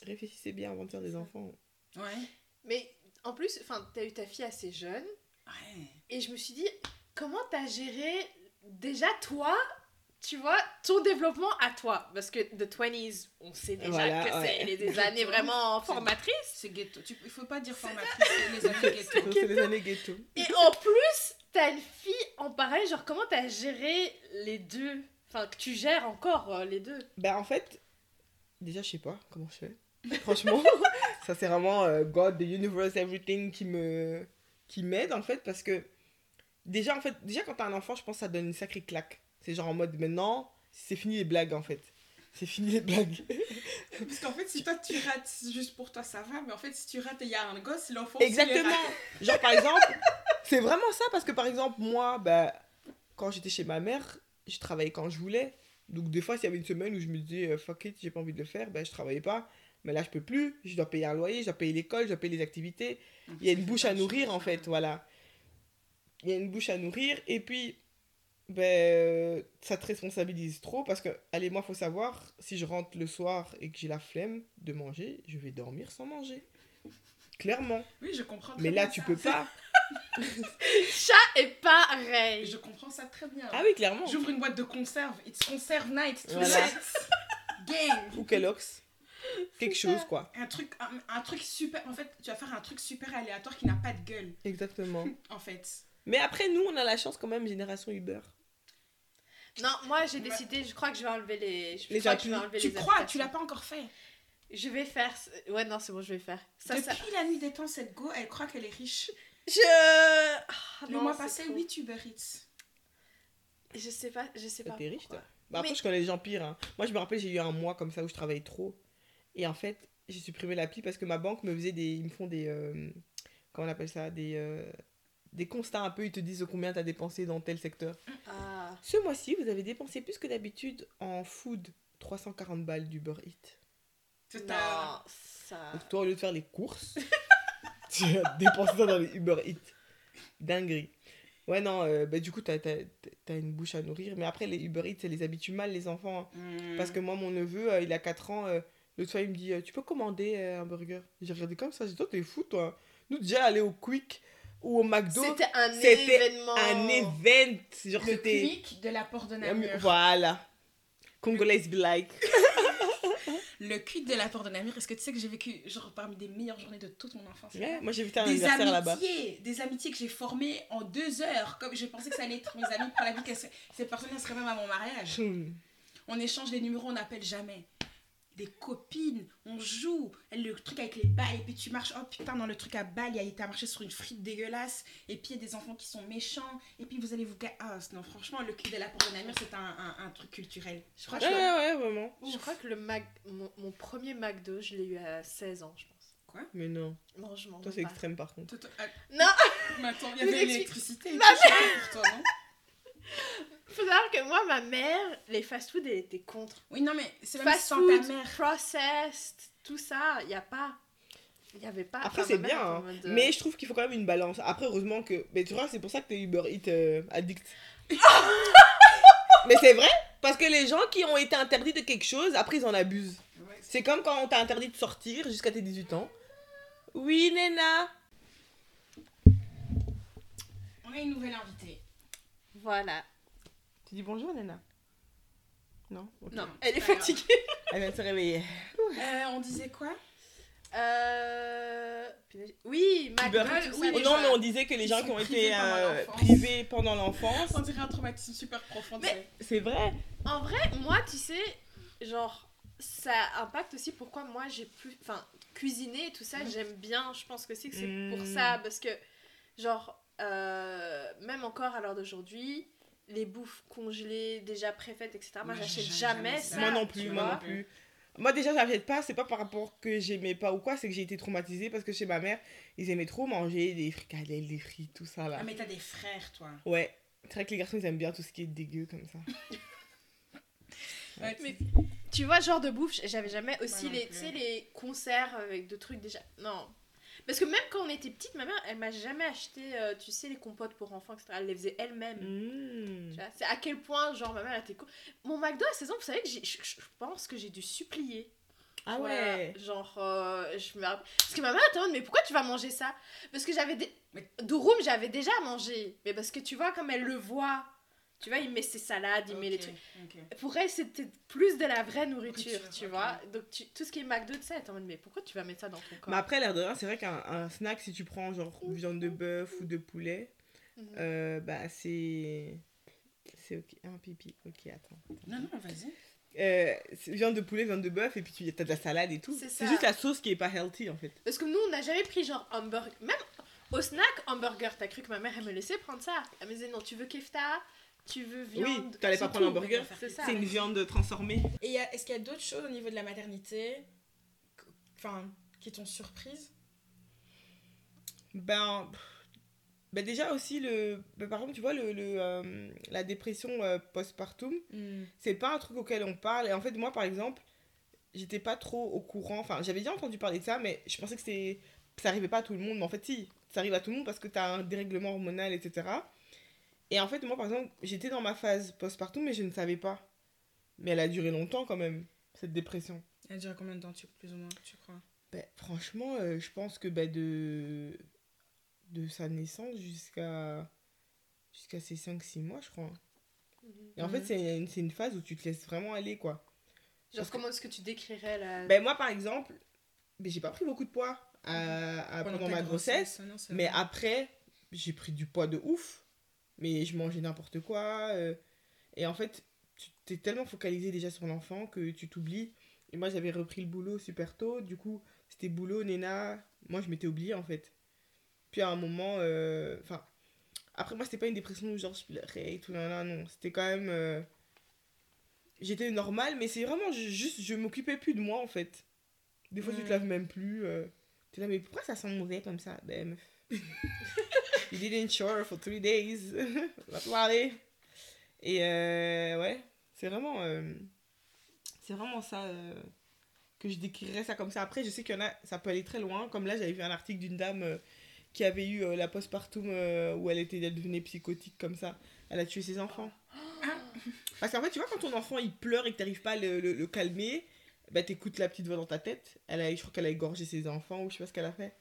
réfléchissez bien avant de faire des enfants. Ouais. Mais en plus, enfin, t'as eu ta fille assez jeune. Ouais. Et je me suis dit, comment t'as géré déjà toi, tu vois, ton développement à toi Parce que The 20s, on sait déjà Voilà, que c'est ouais. des années vraiment formatrices. C'est ghetto. Tu, il faut pas dire formatrice, c'est les années ghetto. C'est les années ghetto. Et en plus, t'as une fille en pareil, genre comment t'as géré les deux? Enfin, que tu gères encore euh, les deux? Ben en fait, déjà je sais pas comment je fais. Franchement, ça c'est vraiment euh, God, the universe, everything qui me qui m'aide en fait parce que déjà en fait, déjà quand t'as un enfant, je pense que ça donne une sacrée claque. C'est genre en mode maintenant, c'est fini les blagues en fait. C'est fini les blagues. Parce qu'en fait, si toi tu rates juste pour toi, ça va, mais en fait, si tu rates et il y a un gosse, l'enfant. Exactement. Genre par exemple, c'est vraiment ça parce que par exemple moi, bah, quand j'étais chez ma mère, je travaillais quand je voulais. Donc des fois, s'il y avait une semaine où je me disais euh, fuck it, j'ai pas envie de le faire, ben je travaillais pas. Mais là, je peux plus. Je dois payer un loyer, je dois payer l'école, je dois payer les activités. Il y a une bouche à nourrir, en fait, voilà. Il y a une bouche à nourrir. Et puis, ben, euh, ça te responsabilise trop parce que, allez, moi, faut savoir, si je rentre le soir et que j'ai la flemme de manger, je vais dormir sans manger. Clairement. Oui, je comprends. très Mais là, bien tu ça. peux pas. Chat est pareil. Je comprends ça très bien. Ah oui, clairement. J'ouvre une boîte de conserve. It's conserve night. Voilà. Gang. Ou Kellogg's. Quelque ça. chose, quoi. Un truc, un, un truc super. En fait, tu vas faire un truc super aléatoire qui n'a pas de gueule. Exactement. En fait. Mais après, nous, on a la chance quand même, génération Uber. Non, moi j'ai décidé, je crois que je vais enlever les. Je Les crois que je vais enlever Tu les crois, tu l'as pas encore fait? Je vais faire. Ouais, non, c'est bon, je vais faire. Ça, Depuis ça. la nuit des temps, cette go, elle croit qu'elle est riche. Je. Ah, Le non, mois passé, trop. 8 Uber Eats. Je sais pas, je sais pas. T'es riche, toi. Bah, après, Mais- je connais des gens pires. hein. Moi, je me rappelle, j'ai eu un mois comme ça où je travaillais trop. Et en fait, j'ai supprimé l'appli parce que ma banque me faisait des. Ils me font des. euh, comment on appelle ça Des. euh, des constats un peu. Ils te disent combien t'as dépensé dans tel secteur. Ah. Ce mois-ci, vous avez dépensé plus que d'habitude en food. 340 balles d'Uber Eats. C'est ta- Non, ça. Donc, toi, au lieu de faire les courses, tu as dépensé ça dans les Uber Eats. Dinguerie. Ouais, non, euh, bah, du coup, t'as as, une bouche à nourrir. Mais après, les Uber Eats, ça les habitue mal, les enfants. hein. Hmm. Parce que moi, mon neveu, euh, il a 4 ans. euh, L'autre fois, il me dit euh, Tu peux commander euh, un burger J'ai regardé comme ça. J'ai dit Toi, t'es fou, toi. Nous, déjà, aller au Quick ou au McDo, C'était un c'était événement. un event. Genre, Le c'était. quick de la porte de Namur. Voilà. Congolais be like. Le quick de la porte de Namur, est-ce que tu sais que j'ai vécu genre parmi des meilleures journées de toute mon enfance? Ouais, moi, j'ai vu un des anniversaire là-bas. amitiés, des amitiés que j'ai formées en deux heures. Comme je pensais que ça allait être mes amis pour la vie, ces personnes seraient même à mon mariage. Hmm. On échange les numéros, on n'appelle jamais. Des copines, on joue. Le truc avec les balles, et puis tu marches. Oh putain, dans le truc à balles, il y a été marché sur une frite dégueulasse. Et puis il y a des enfants qui sont méchants. Et puis vous allez vous. Ah non, franchement, le cul de la porte de Namur, c'est un, un, un truc culturel. Je crois que Ouais, je- ouais, vraiment. Je crois que le Mac... mon, mon premier McDo, je l'ai eu à 16 ans, je pense. Mais non. Non, je m'en Toi, c'est extrême par contre. Ah, Non, Mais attends, il y avait l'électricité. Ma pour toi, non? faut savoir que moi, ma mère, les fast-food, elle était contre. Oui, non, mais c'est même Fast sans food, ta mère. processed, tout ça, il n'y a pas. Il n'y avait pas. Après, c'est bien, hein. euh, mais je trouve qu'il faut quand même une balance. Après, heureusement que. Mais tu vois, c'est pour ça que t'es Uber Eats euh, addict. mais c'est vrai, parce que les gens qui ont été interdits de quelque chose, après, ils en abusent. Ouais, C'est comme quand on t'a interdit de sortir jusqu'à tes 18 ans. Oui, Nena. On a une nouvelle invitée. Voilà. Tu dis bonjour, Nena? Non? Non, elle est fatiguée. Elle vient de se réveiller. Euh, on disait quoi? Euh... Oui, McDonald's. Oui, Oh non, mais on disait que les gens qui ont privés été pendant euh, privés pendant l'enfance, On dirait un traumatisme super profond. Mais- c'est vrai. En vrai, moi, tu sais, genre, ça impacte aussi pourquoi moi j'ai plus. Enfin, cuisiner et tout ça, j'aime bien. Je pense que c'est que c'est pour ça. Parce que, genre, euh, même encore à l'heure d'aujourd'hui, les bouffes congelées, déjà préfaites, etc. Moi, j'achète jamais jamais ça. moi non plus, moi non plus. Moi déjà j'achète pas, c'est pas par rapport que j'aimais pas ou quoi, c'est que j'ai été traumatisée parce que chez ma mère, ils aimaient trop manger des fricadelles, des frites, tout ça là. Ah, mais t'as des frères, toi. Ouais, c'est vrai que les garçons ils aiment bien tout ce qui est dégueu comme ça. Ouais, Mais- Tu vois, genre de bouffe, j'avais jamais aussi les, plus. tu sais, les conserves avec de trucs déjà. Non. Parce que même quand on était petite, ma mère, elle m'a jamais acheté, euh, tu sais, les compotes pour enfants, etc. Elle les faisait elle-même. Mmh. C'est à quel point, genre, ma mère était co- Mon McDo à 16 ans, vous savez que je, je pense que j'ai dû supplier. Ah Voilà, ouais. genre, euh, je me rappelle- Parce que ma mère était en mode, mais pourquoi tu vas manger ça? Parce que j'avais. Des... Mais- Durum, j'avais déjà mangé. Mais parce que tu vois, comme elle le voit, tu vois, il met ses salades, il met les trucs. Pour elle, c'était plus de la vraie nourriture, tu vois. Donc, tu- tout ce qui est McDo, de ça, elle est en mode, mais pourquoi tu vas mettre ça dans ton corps? Mais après l'air de rien, c'est vrai qu'un un snack si tu prends genre viande de bœuf ou de poulet, Mhm. euh, bah c'est c'est ok. Un pipi. Ok, attends. Non, non, vas-y. Euh, viande de poulet, viande de bœuf et puis tu as de la salade et tout. C'est juste la sauce qui est pas healthy en fait. Parce que nous, on n'a jamais pris genre hamburger. Même au snack, hamburger, t'as cru que ma mère, elle me laissait prendre ça? Elle me disait, non, tu veux kefta? Tu veux viande Oui, t'allais pas prendre un hamburger. C'est ça. C'est une viande transformée. Et est-ce qu'il y a d'autres choses au niveau de la maternité enfin, qui t'ont surprise? Ben, ben déjà aussi le ben par exemple tu vois le, le, euh, la dépression euh, postpartum Hmm. c'est pas un truc auquel on parle et en fait moi par exemple j'étais pas trop au courant. Enfin, j'avais déjà entendu parler de ça, mais je pensais que c'est ça arrivait pas à tout le monde. Mais en fait, si, ça arrive à tout le monde parce que tu as un dérèglement hormonal, etc. Et en fait, moi, par exemple, j'étais dans ma phase postpartum, mais je ne savais pas. Mais elle a duré longtemps quand même, cette dépression. Elle a duré combien de temps, tu, plus ou moins, tu crois? Ben, franchement, euh, je pense que ben, de... de sa naissance jusqu'à jusqu'à ses 5-6 mois, je crois. Et en fait, Mhm. c'est une, une phase où tu te laisses vraiment aller, quoi. Genre, Parce que- comment est-ce que tu décrirais la. Ben, moi, par exemple, ben, j'ai pas pris beaucoup de poids à- à- pendant ma grossesse. non, c'est Mais après, j'ai pris du poids de ouf. Mais je mangeais n'importe quoi. euh, et en fait, tu t'es tellement focalisé déjà sur l'enfant que tu t'oublies. Et moi, j'avais repris le boulot super tôt. Du coup, c'était boulot, Néna. Moi, je m'étais oubliée en fait. Puis à un moment, euh, enfin, après, moi, c'était pas une dépression où genre je pleurais et tout. Non, non, non. C'était quand même. euh, J'étais normale, mais c'est vraiment ju- juste, je m'occupais plus de moi en fait. Des fois, tu te laves même plus. euh, T'es là, mais pourquoi ça sent mauvais comme ça? Ben, meuf. You didn't shower for three days. Va te parler. Et euh, ouais, c'est vraiment. euh, c'est vraiment ça euh, que je décrirais ça comme ça. Après, je sais qu'il y en a, ça peut aller très loin. Comme là, j'avais vu un article d'une dame qui avait eu la postpartum où elle était elle devenait psychotique comme ça. Elle a tué ses enfants. Parce qu'en fait, tu vois, quand ton enfant il pleure et que t'arrives pas à le, le- le calmer, bah t'écoutes la petite voix dans ta tête. Elle a, je crois qu'elle a égorgé ses enfants ou je sais pas ce qu'elle a fait.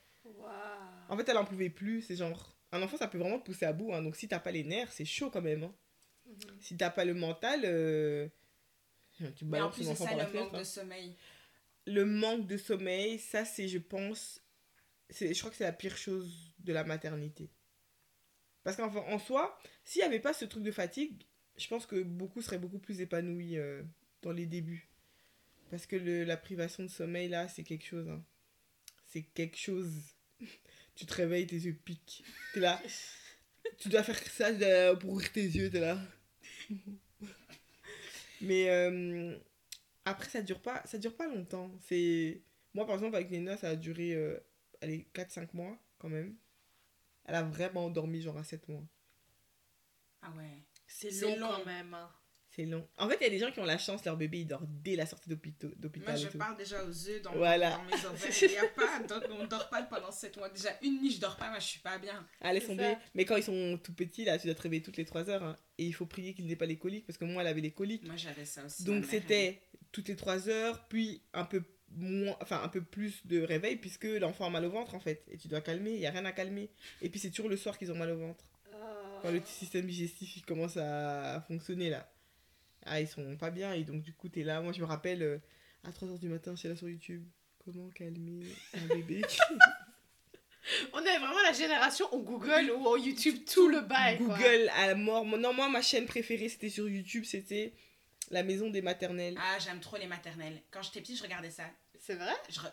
En fait, elle en pouvait plus. C'est genre. Un enfant, ça peut vraiment te pousser à bout. hein. Donc, si t'as pas les nerfs, c'est chaud quand même. hein. Mhm. Si t'as pas le mental, euh, tu Mais en plus, enfant ça le manque hein. de sommeil. Le manque de sommeil, ça, c'est, je pense. Je crois que c'est la pire chose de la maternité. Parce qu'en en soi, s'il n'y avait pas ce truc de fatigue, je pense que beaucoup seraient beaucoup plus épanouis euh, dans les débuts. Parce que le- la privation de sommeil, là, c'est quelque chose. hein. C'est quelque chose. Tu te réveilles, tes yeux piquent. T'es là. tu dois faire ça euh, pour ouvrir tes yeux, t'es là. Mais euh, après, ça dure pas, ça dure pas longtemps. C'est Moi, par exemple, avec Léna, ça a duré euh, allez, 4-5 mois quand même. Elle a vraiment dormi genre à 7 mois. Ah ouais. C'est C'est long, long. quand même. hein. C'est long. En fait, il y a des gens qui ont la chance, leur bébé, il dort dès la sortie d'hôpito- Moi, d'hôpital. je pars déjà aux œufs dans, Voilà. dans mes ovaires. Il y a pas, on dort pas pendant 7 mois. Déjà, une nuit, je dors pas, moi, je suis pas bien. Ah, tomber. ça. Mais quand ils sont tout petits, là, tu dois te réveiller toutes les 3 heures. hein. Et il faut prier qu'ils n'aient pas les coliques, parce que moi, elle avait les coliques. Moi, j'avais ça aussi. Donc c'était toutes les 3 heures, puis un peu moins, enfin un peu plus de réveil, puisque l'enfant a mal au ventre en fait. Et tu dois calmer, il n'y a rien à calmer. Et puis c'est toujours le soir qu'ils ont mal au ventre. Quand le système digestif il commence à fonctionner là. Ah, ils sont pas bien, et donc du coup, t'es là. Moi, je me rappelle, euh, à 3 heures du matin, j'étais là sur YouTube. Comment calmer un bébé? On est vraiment la génération on Google ou en YouTube tout le bail. quoi. Google à la mort. Non, moi, ma chaîne préférée, c'était sur YouTube, c'était La Maison des Maternelles. Ah, j'aime trop les maternelles. Quand j'étais petite, je regardais ça. C'est vrai? Je re-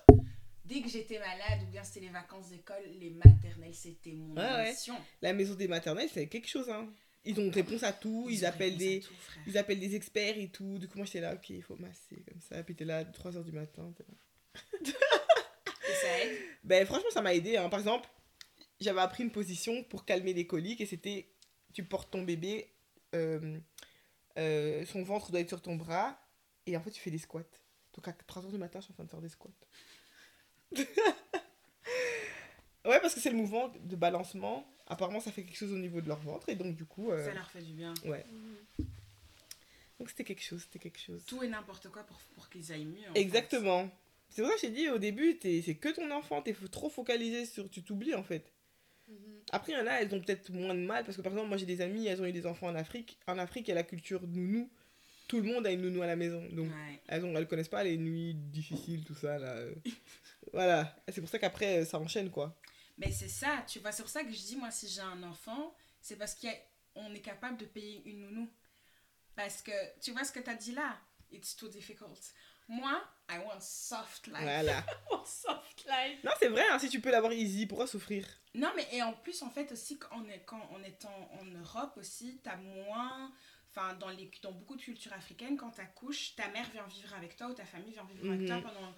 Dès que j'étais malade ou bien c'était les vacances d'école, les maternelles, c'était mon ouais. émission. La Maison des Maternelles, c'est quelque chose, hein. Ils ont réponse à tout, ils, appellent à des... tout. Ils appellent des experts et tout. Du coup, moi, j'étais là, ok, il faut masser comme ça. Puis t'es là, 3h du matin. là. Et ça aide? Ben, franchement, ça m'a aidé. hein. Par exemple, j'avais appris une position pour calmer les coliques et c'était tu portes ton bébé, euh, euh, son ventre doit être sur ton bras et en fait, tu fais des squats. Donc, à 3h du matin, je suis en train de faire des squats. ouais, parce que c'est le mouvement de balancement. Apparemment, ça fait quelque chose au niveau de leur ventre et donc, du coup, euh, Ça leur fait du bien. ouais. Mhm. Donc, c'était quelque chose, c'était quelque chose. Tout et n'importe quoi pour, pour qu'ils aillent mieux. en. Exactement. C'est pour ça que j'ai dit au début, t'es- c'est que ton enfant, t'es trop focalisé sur. Tu t'oublies en fait. Mhm. Après, il y en a, elles ont peut-être moins de mal parce que par exemple, moi j'ai des amies, elles ont eu des enfants en Afrique. En Afrique, il y a la culture nounou. Tout le monde a une nounou à la maison. Donc, Ouais. elles, ont, elles connaissent pas les nuits difficiles, tout ça là. euh. voilà. C'est pour ça qu'après, ça enchaîne quoi. Mais c'est ça, tu vois, c'est pour ça que je dis, moi, si j'ai un enfant, c'est parce qu'on est capable de payer une nounou. Parce que, tu vois ce que tu as dit là? It's too difficult. Moi, I want soft life. Voilà. Oh, soft life. non, c'est vrai, hein, si tu peux l'avoir easy, pourquoi souffrir? Non, mais et en plus, en fait, aussi, quand on est, quand on est en, en Europe aussi, t'as moins. Enfin, dans, les, dans beaucoup de cultures africaines, quand t'accouches, ta mère vient vivre avec toi ou ta famille vient vivre avec Mhm. toi pendant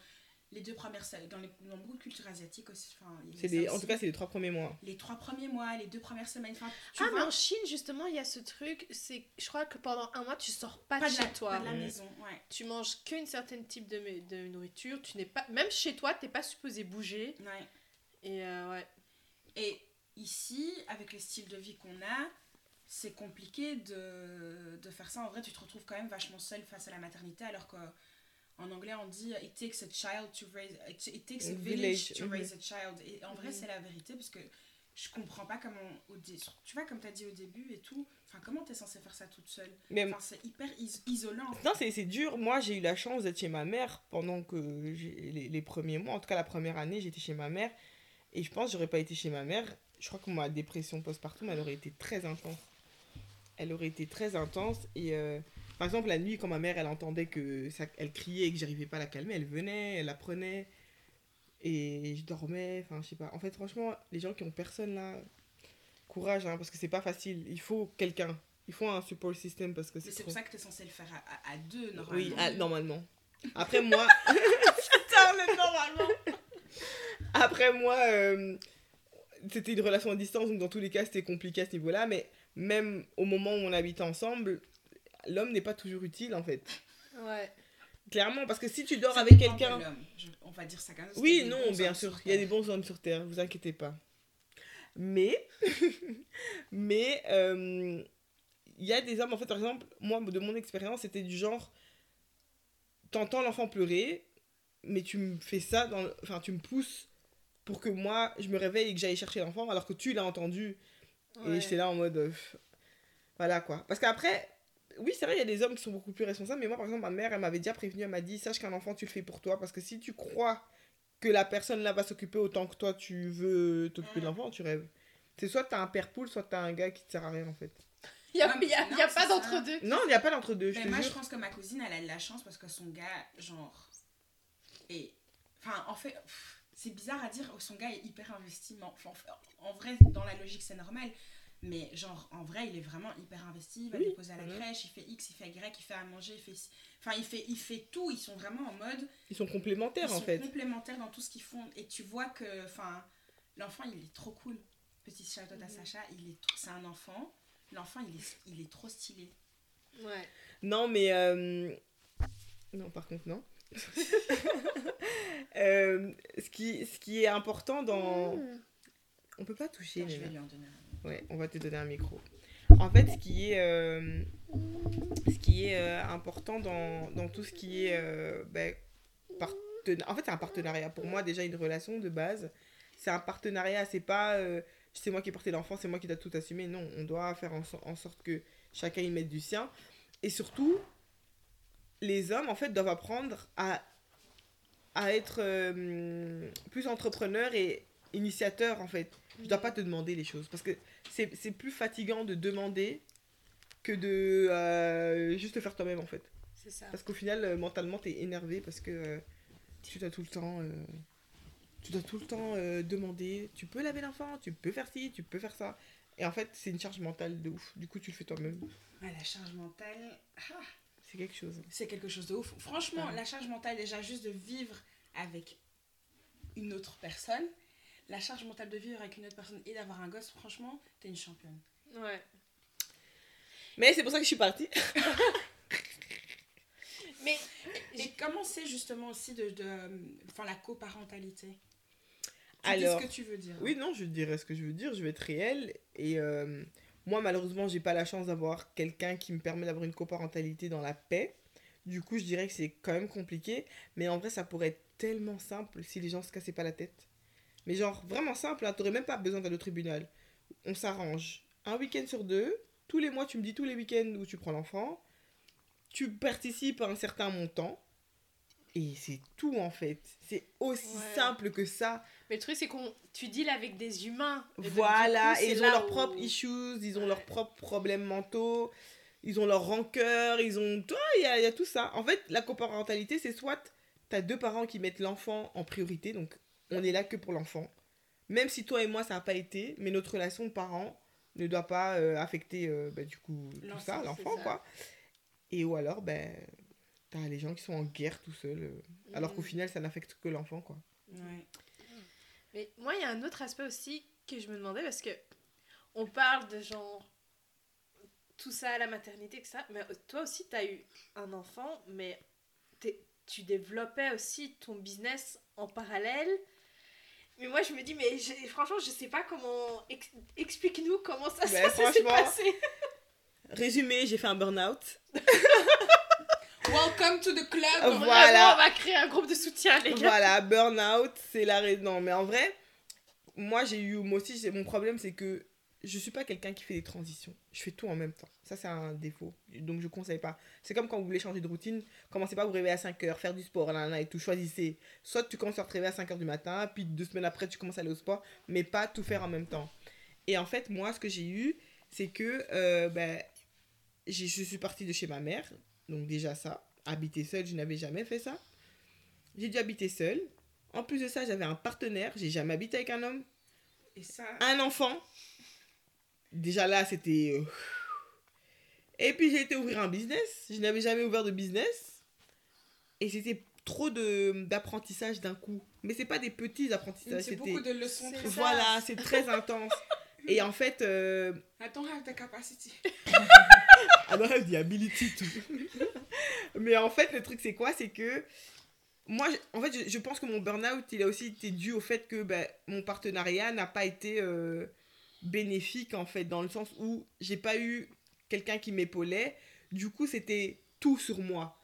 les deux premières semaines, dans, les, dans beaucoup de cultures asiatiques aussi. Enfin, en tout cas, c'est les trois premiers mois. les trois premiers mois, les deux premières semaines. Enfin, tu Ah, mais vois, en Chine, justement, il y a ce truc, c'est je crois que pendant un mois, tu sors pas, pas de chez la, toi. pas de la maison. Ouais. Tu manges qu'une certaine type de, de nourriture. Tu n'es pas, même chez toi, t'es pas supposé bouger. ouais. Et euh, ouais. Et ici, avec les styles de vie qu'on a, c'est compliqué de, de faire ça. En vrai, tu te retrouves quand même vachement seul face à la maternité, alors qu'en anglais, on dit It takes a child to raise. It, it takes a village, to raise a child. Et en vrai, c'est la vérité, parce que je comprends pas comment. Au dé- Tu vois, comme tu as dit au début et tout, enfin, comment tu es censée faire ça toute seule? Enfin, c'est hyper is- isolant. Non, c'est dur. Moi, j'ai eu la chance d'être chez ma mère pendant que les, les premiers mois. En tout cas, la première année, j'étais chez ma mère. Et je pense que j'aurais pas été chez ma mère. Je crois que ma dépression postpartum, elle aurait été très intense. Elle aurait été très intense. Et euh, par exemple, la nuit, quand ma mère, elle entendait que ça, elle criait et que j'arrivais pas à la calmer, elle venait, elle la prenait. Et je dormais. Enfin, je sais pas. En fait, franchement, les gens qui ont personne là, courage, hein, parce que c'est pas facile. Il faut quelqu'un. Il faut un support system parce que Mais c'est pour ça que tu es censé le faire à, à- à deux, normalement. Oui, normalement. Après moi, Putain, mais normalement après moi, euh, c'était une relation à distance, donc dans tous les cas, c'était compliqué à ce niveau-là. Mais même au moment où on habitait ensemble, l'homme n'est pas toujours utile en fait. Ouais. Clairement, parce que si tu dors Ça avec quelqu'un. On va dire ça comme ça. Oui, non, bien sûr, il y a des bons hommes sur Terre, vous inquiétez pas. Mais, mais, euh, il y a des hommes, en fait, par exemple, moi, de mon expérience, c'était du genre, t'entends l'enfant pleurer, mais tu me fais ça, dans, le- enfin, tu me pousses pour que moi, je me réveille et que j'aille chercher l'enfant, alors que tu l'as entendu, Ouais. et j'étais là en mode, euh, voilà quoi. Parce qu'après, oui, c'est vrai, il y a des hommes qui sont beaucoup plus responsables, mais moi, par exemple, ma mère, elle m'avait déjà prévenu, elle m'a dit, sache qu'un enfant, tu le fais pour toi, parce que si tu crois que la personne là va s'occuper autant que toi, tu veux t'occuper de l'enfant, tu rêves. C'est soit t'as un père poule, soit t'as un gars qui te sert à rien en fait. Il n'y a, y a- y pas d'entre-deux. Non, il n'y a pas d'entre-deux, je Mais te moi, je pense que ma cousine, elle a de la chance parce que son gars, genre. Et. Enfin, en fait, c'est bizarre à dire, son gars est hyper investi. Mais enfin, en, en vrai, dans la logique, c'est normal. Mais, genre, en vrai, il est vraiment hyper investi. Il va Oui, le déposer à la voilà. crèche, il fait X, il fait Y, il fait à manger, il fait. Enfin, il fait, il fait tout. Ils sont vraiment en mode. Ils sont complémentaires Ils en sont fait. complémentaires dans tout ce qu'ils font. Et tu vois que, enfin, l'enfant, il est trop cool. Petit shout out à. Sacha, il est, c'est un enfant. L'enfant, il est, il est trop stylé. Ouais. Non, mais. euh, Non, par contre, non. Euh, ce, qui, ce qui est important dans. Mmh. On peut pas toucher. Je vais lui en donner un. Ouais, on va te donner un micro. En fait, ce qui est, euh, ce qui est euh, important dans, dans tout ce qui est euh, ben, En fait, c'est un partenariat. Pour moi, déjà, une relation de base, c'est un partenariat. C'est pas euh, c'est moi qui ai porté l'enfant, c'est moi qui dois tout assumer. Non, on doit faire en, so- en sorte que chacun y mette du sien. Et surtout, les hommes, en fait, doivent apprendre à, à être plus entrepreneurs et initiateurs, en fait. Je dois pas te demander les choses. Parce que c'est plus fatigant de demander que de euh, juste le faire toi-même, en fait. C'est ça. Parce qu'au final, euh, mentalement, t'es énervé parce que euh, tu dois tout le temps... tu dois tout le temps demander, tu peux laver l'enfant, tu peux faire ci, tu peux faire ça. Et en fait, c'est une charge mentale de ouf. Du coup, tu le fais toi-même. Ouais, la charge mentale, ah, C'est quelque chose. c'est quelque chose de ouf. Franchement, la charge mentale, déjà juste de vivre avec une autre personne, la charge mentale de vivre avec une autre personne et d'avoir un gosse, franchement, t'es une championne. Ouais. Mais c'est pour ça que je suis partie. Mais Et comment c'est justement aussi de, de enfin, la coparentalité? Tu Alors, dis ce que tu veux dire. Oui, non, je dirais ce que je veux dire, je vais être réelle. Et euh, moi, malheureusement, j'ai pas la chance d'avoir quelqu'un qui me permet d'avoir une coparentalité dans la paix. Du coup, je dirais que c'est quand même compliqué. Mais en vrai, ça pourrait être tellement simple si les gens se cassaient pas la tête. Mais genre, vraiment simple, hein, t'aurais même pas besoin d'aller au tribunal. On s'arrange. Un week-end sur deux, tous les mois, tu me dis tous les week-ends où tu prends l'enfant. Tu participes à un certain montant. Et c'est tout en fait. C'est aussi Ouais. simple que ça. Mais le truc, c'est qu'on tu deals avec des humains. Et Voilà, coup, et ils ont leurs où- propres issues, ils ont Ouais. leurs propres problèmes mentaux, ils ont leur rancœur, ils ont. Toi, il y a, y a tout ça. En fait, la coparentalité, c'est soit t'as deux parents qui mettent l'enfant en priorité, donc on est là que pour l'enfant. Même si toi et moi, ça n'a pas été, mais notre relation de parents ne doit pas euh, affecter, euh, bah, du coup, tout ça, l'enfant, ça. quoi. Et ou alors, ben. t'as les gens qui sont en guerre tout seuls. euh, Alors qu'au Mm. final, ça n'affecte que l'enfant, quoi. Ouais. Mais moi, il y a un autre aspect aussi que je me demandais parce que on parle de genre tout ça à la maternité, etc. Mais toi aussi, tu as eu un enfant, mais t'es- tu développais aussi ton business en parallèle. Mais moi, je me dis, mais franchement, je sais pas comment. ex- Explique-nous comment ça, Ben, ça s'est passé. Résumé, j'ai fait un burn-out. Welcome to the club. Vraiment, on va créer un groupe de soutien, les gars. Voilà, burn-out, c'est la raison. Non, mais en vrai, moi, j'ai eu. Moi aussi, j'ai- mon problème, c'est que je suis pas quelqu'un qui fait des transitions. Je fais tout en même temps. Ça, c'est un défaut. Donc, je conseille pas. C'est comme quand vous voulez changer de routine. Commencez pas à vous réveiller à 5 heures, faire du sport, là, là, et tout. Choisissez. Soit tu commences à te réveiller à 5 heures du matin, puis deux semaines après, tu commences à aller au sport, mais pas tout faire en même temps. Et en fait, moi, ce que j'ai eu, c'est que euh, ben, je suis partie de chez ma mère. Donc, déjà, ça. Habiter seule, je n'avais jamais fait ça. J'ai dû habiter seule. En plus de ça, j'avais un partenaire. J'ai jamais habité avec un homme. Et ça. Un enfant. Déjà là, c'était. euh, Et puis j'ai été ouvrir un business. Je n'avais jamais ouvert de business. Et c'était trop d'apprentissage d'un coup. Mais c'est pas des petits apprentissages. C'est beaucoup de leçons. Très-. Voilà, c'est très intense. Et en fait, euh, I don't have the capacity. I don't have the ability to. Mais en fait, le truc, c'est quoi? C'est que moi, en fait, je, je pense que mon burn-out, il a aussi été dû au fait que ben, mon partenariat n'a pas été euh, bénéfique, en fait, dans le sens où j'ai pas eu quelqu'un qui m'épaulait. Du coup, c'était tout sur moi.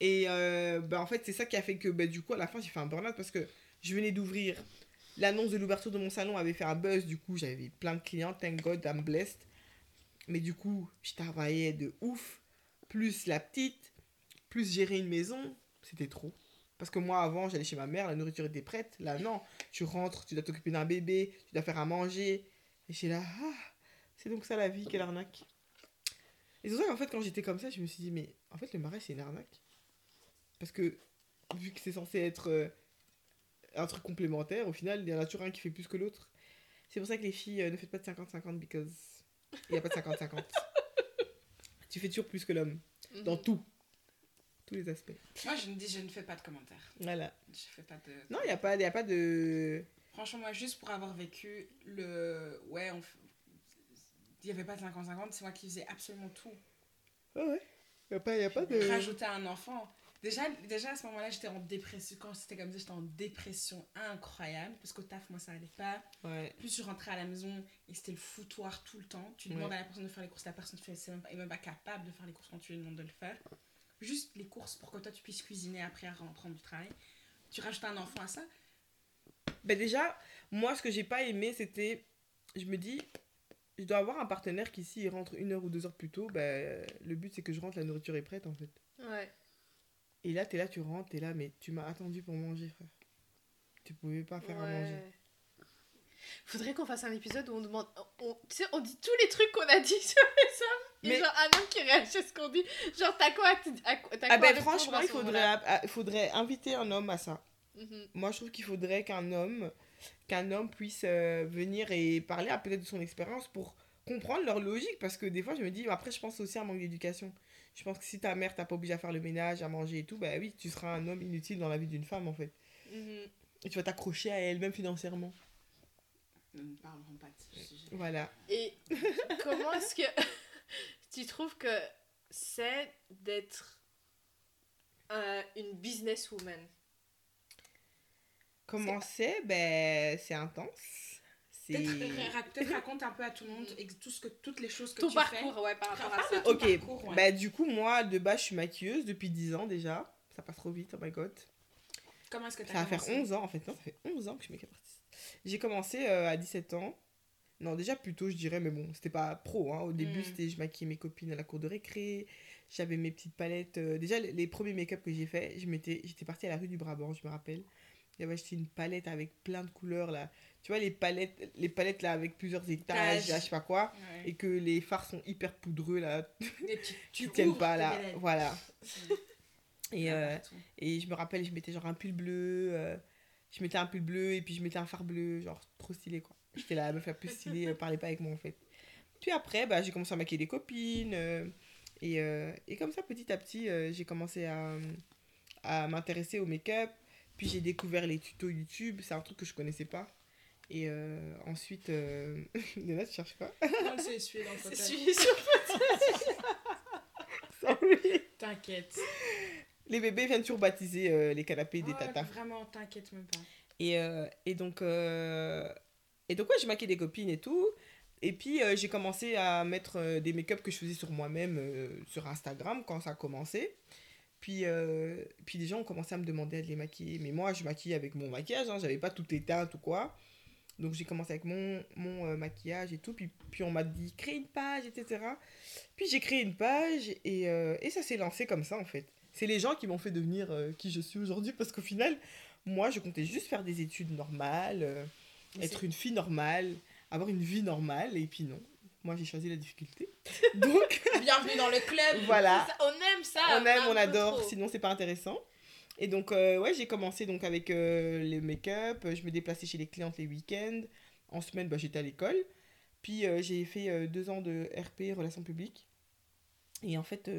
Et euh, ben, en fait, c'est ça qui a fait que, ben, du coup, à la fin, j'ai fait un burn-out parce que je venais d'ouvrir. L'annonce de l'ouverture de mon salon avait fait un buzz, du coup, j'avais plein de clients, thank God, I'm blessed. Mais du coup, je travaillais de ouf, plus la petite, plus gérer une maison, c'était trop. Parce que moi, avant, j'allais chez ma mère, la nourriture était prête. Là, non, tu rentres, tu dois t'occuper d'un bébé, tu dois faire à manger. Et j'étais là, ah, c'est donc ça la vie, quelle arnaque. Et c'est pour ça qu'en fait, quand j'étais comme ça, je me suis dit, mais en fait, le mariage, c'est une arnaque. Parce que, vu que c'est censé être euh, un truc complémentaire, au final, il y en a toujours un qui fait plus que l'autre. C'est pour ça que les filles, euh, ne faites pas de 50-50, because il n'y a pas de 50-50. tu fais toujours plus que l'homme, dans tout. Tous les aspects. Moi, je ne dis, je ne fais pas de commentaires. Voilà. Je fais pas de. Non, il n'y a, pas- y a pas de... Franchement, moi, juste pour avoir vécu le. Ouais, on... il n'y avait pas de 50-50, c'est moi qui faisais absolument tout. Ouais, ouais? Il n'y a pas, y a pas de... Rajouter un enfant. Déjà, déjà à ce moment-là, j'étais en dépression. Quand c'était comme ça, j'étais en dépression incroyable. Parce qu'au taf, moi, ça allait pas. Ouais. Plus je rentrais à la maison et c'était le foutoir tout le temps. Tu demandes Ouais. à la personne de faire les courses, la personne c'est même pas, est même pas capable de faire les courses quand tu lui demandes de le faire. Juste les courses pour que toi tu puisses cuisiner après en rentrant du travail. Tu rajoutes un enfant à ça. Ben déjà, moi, ce que j'ai pas aimé, c'était... Je me dis, je dois avoir un partenaire qui, s'il rentre une heure ou deux heures plus tôt, ben, le but, c'est que je rentre, la nourriture est prête, en fait. Ouais. Et là, t'es là, tu rentres, t'es là, mais tu m'as attendu pour manger, frère. Tu pouvais pas faire à manger. Ouais. Faudrait qu'on fasse un épisode où on demande. On, tu sais, on dit tous les trucs qu'on a dit sur les hommes. Et Mais- genre un homme qui réagit à ce qu'on dit. Genre, t'as quoi à à quoi- Ah à ben franchement, à il faudrait, il faudrait inviter un homme à ça. Mhm. Moi, je trouve qu'il faudrait qu'un homme, qu'un homme puisse euh, venir et parler à peut-être de son expérience pour comprendre leur logique. Parce que des fois, je me dis, après, je pense aussi à un manque d'éducation. Je pense que si ta mère t'a pas obligé à faire le ménage, à manger et tout, bah oui, tu seras un homme inutile dans la vie d'une femme, en fait. Mhm. Et tu vas t'accrocher à elle, même financièrement. Nous ne parlerons pas de ce sujet. Voilà. Et comment est-ce que tu trouves que c'est d'être euh, une businesswoman? Comment c'est Ben, c'est intense. Peut-être ra- peut-être raconte un peu à tout le monde tout ce que, toutes les choses que Ton tu parcours, ouais, par rapport à ça. Ok, parcours, ouais. bah du coup, moi, de base, je suis maquilleuse depuis 10 ans déjà. Ça passe trop vite, oh my god. fais. Comment est-ce que tu Ça va faire 11 ans en fait, non, ça fait 11 ans que je suis make-up artist. J'ai commencé euh, à 17 ans. Non, déjà plus tôt, je dirais, mais bon, c'était pas pro. Hein. Au début, Mm. c'était je maquillais mes copines à la cour de récré. J'avais mes petites palettes. euh, Déjà, les, les premiers make-up que j'ai fait, j'étais partie à la rue du Brabant, je me rappelle. J'avais acheté une palette avec plein de couleurs là. Tu vois, les palettes, les palettes là avec plusieurs étages, là, je sais pas quoi. Ouais. Et que les fards sont hyper poudreux là. Tu tu tiennent ouvres pas là. Voilà. Et, Ah, euh, et je me rappelle, je mettais genre un pull bleu. euh, je mettais un pull bleu et puis je mettais un fard bleu. Genre trop stylé quoi. J'étais la meuf la plus stylée, euh, parlait pas avec moi en fait. Puis après, bah, j'ai commencé à maquiller des copines. euh, Et, et comme ça, petit à petit, j'ai commencé à, à m'intéresser au make-up. Puis j'ai découvert les tutos YouTube. C'est un truc que je connaissais pas. Et euh, ensuite, euh... Léna, tu cherches quoi? Non, c'est celui dans le C'est sur Sorry. T'inquiète. Les bébés viennent toujours baptiser euh, les canapés des Oh, tatas. Vraiment, t'inquiète même pas. Et, euh, et donc, et donc ouais, j'ai maquillé des copines et tout. Et puis, j'ai commencé à mettre des make-up que je faisais sur moi-même sur Instagram quand ça a commencé. Puis, euh, puis les gens ont commencé à me demander de les maquiller. Mais moi, je maquillais avec mon maquillage, hein, j'avais pas toutes les teintes ou quoi. Donc, j'ai commencé avec mon, mon euh, maquillage et tout. Puis, puis on m'a dit, crée une page, etc. Puis, j'ai créé une page et, euh, et ça s'est lancé comme ça, en fait. C'est les gens qui m'ont fait devenir qui je suis aujourd'hui parce qu'au final, moi, je comptais juste faire des études normales, être une fille normale, avoir une vie normale, et puis non. Moi, j'ai choisi la difficulté. Donc, Bienvenue dans le club. voilà. Ça, on aime ça. on aime, on adore, trop. sinon c'est pas intéressant. Et donc, euh, ouais, j'ai commencé donc avec euh, les make-up, je me déplaçais chez les clientes les week-ends. En semaine, bah, j'étais à l'école. Puis euh, j'ai fait euh, deux ans de RP, relations publiques. Et en fait,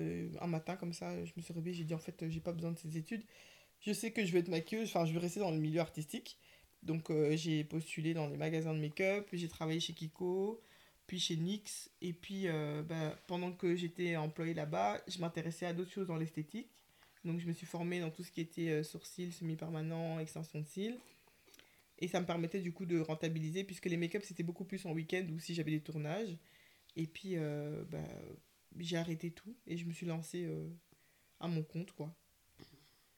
un matin, comme ça, je me suis réveillée, j'ai dit en fait, j'ai pas besoin de ces études. Je sais que je vais être maquilleuse, enfin, je vais rester dans le milieu artistique. Donc, j'ai postulé dans les magasins de make-up, j'ai travaillé chez Kiko, puis chez NYX. Et puis, euh, bah, pendant que j'étais employée là-bas, je m'intéressais à d'autres choses dans l'esthétique. Donc, je me suis formée dans tout ce qui était euh, sourcils, semi-permanent, extension de cils. Et ça me permettait du coup de rentabiliser, puisque les make-up c'était beaucoup plus en week-end ou si j'avais des tournages. Et puis, euh, bah, j'ai arrêté tout et je me suis lancée euh, à mon compte, quoi.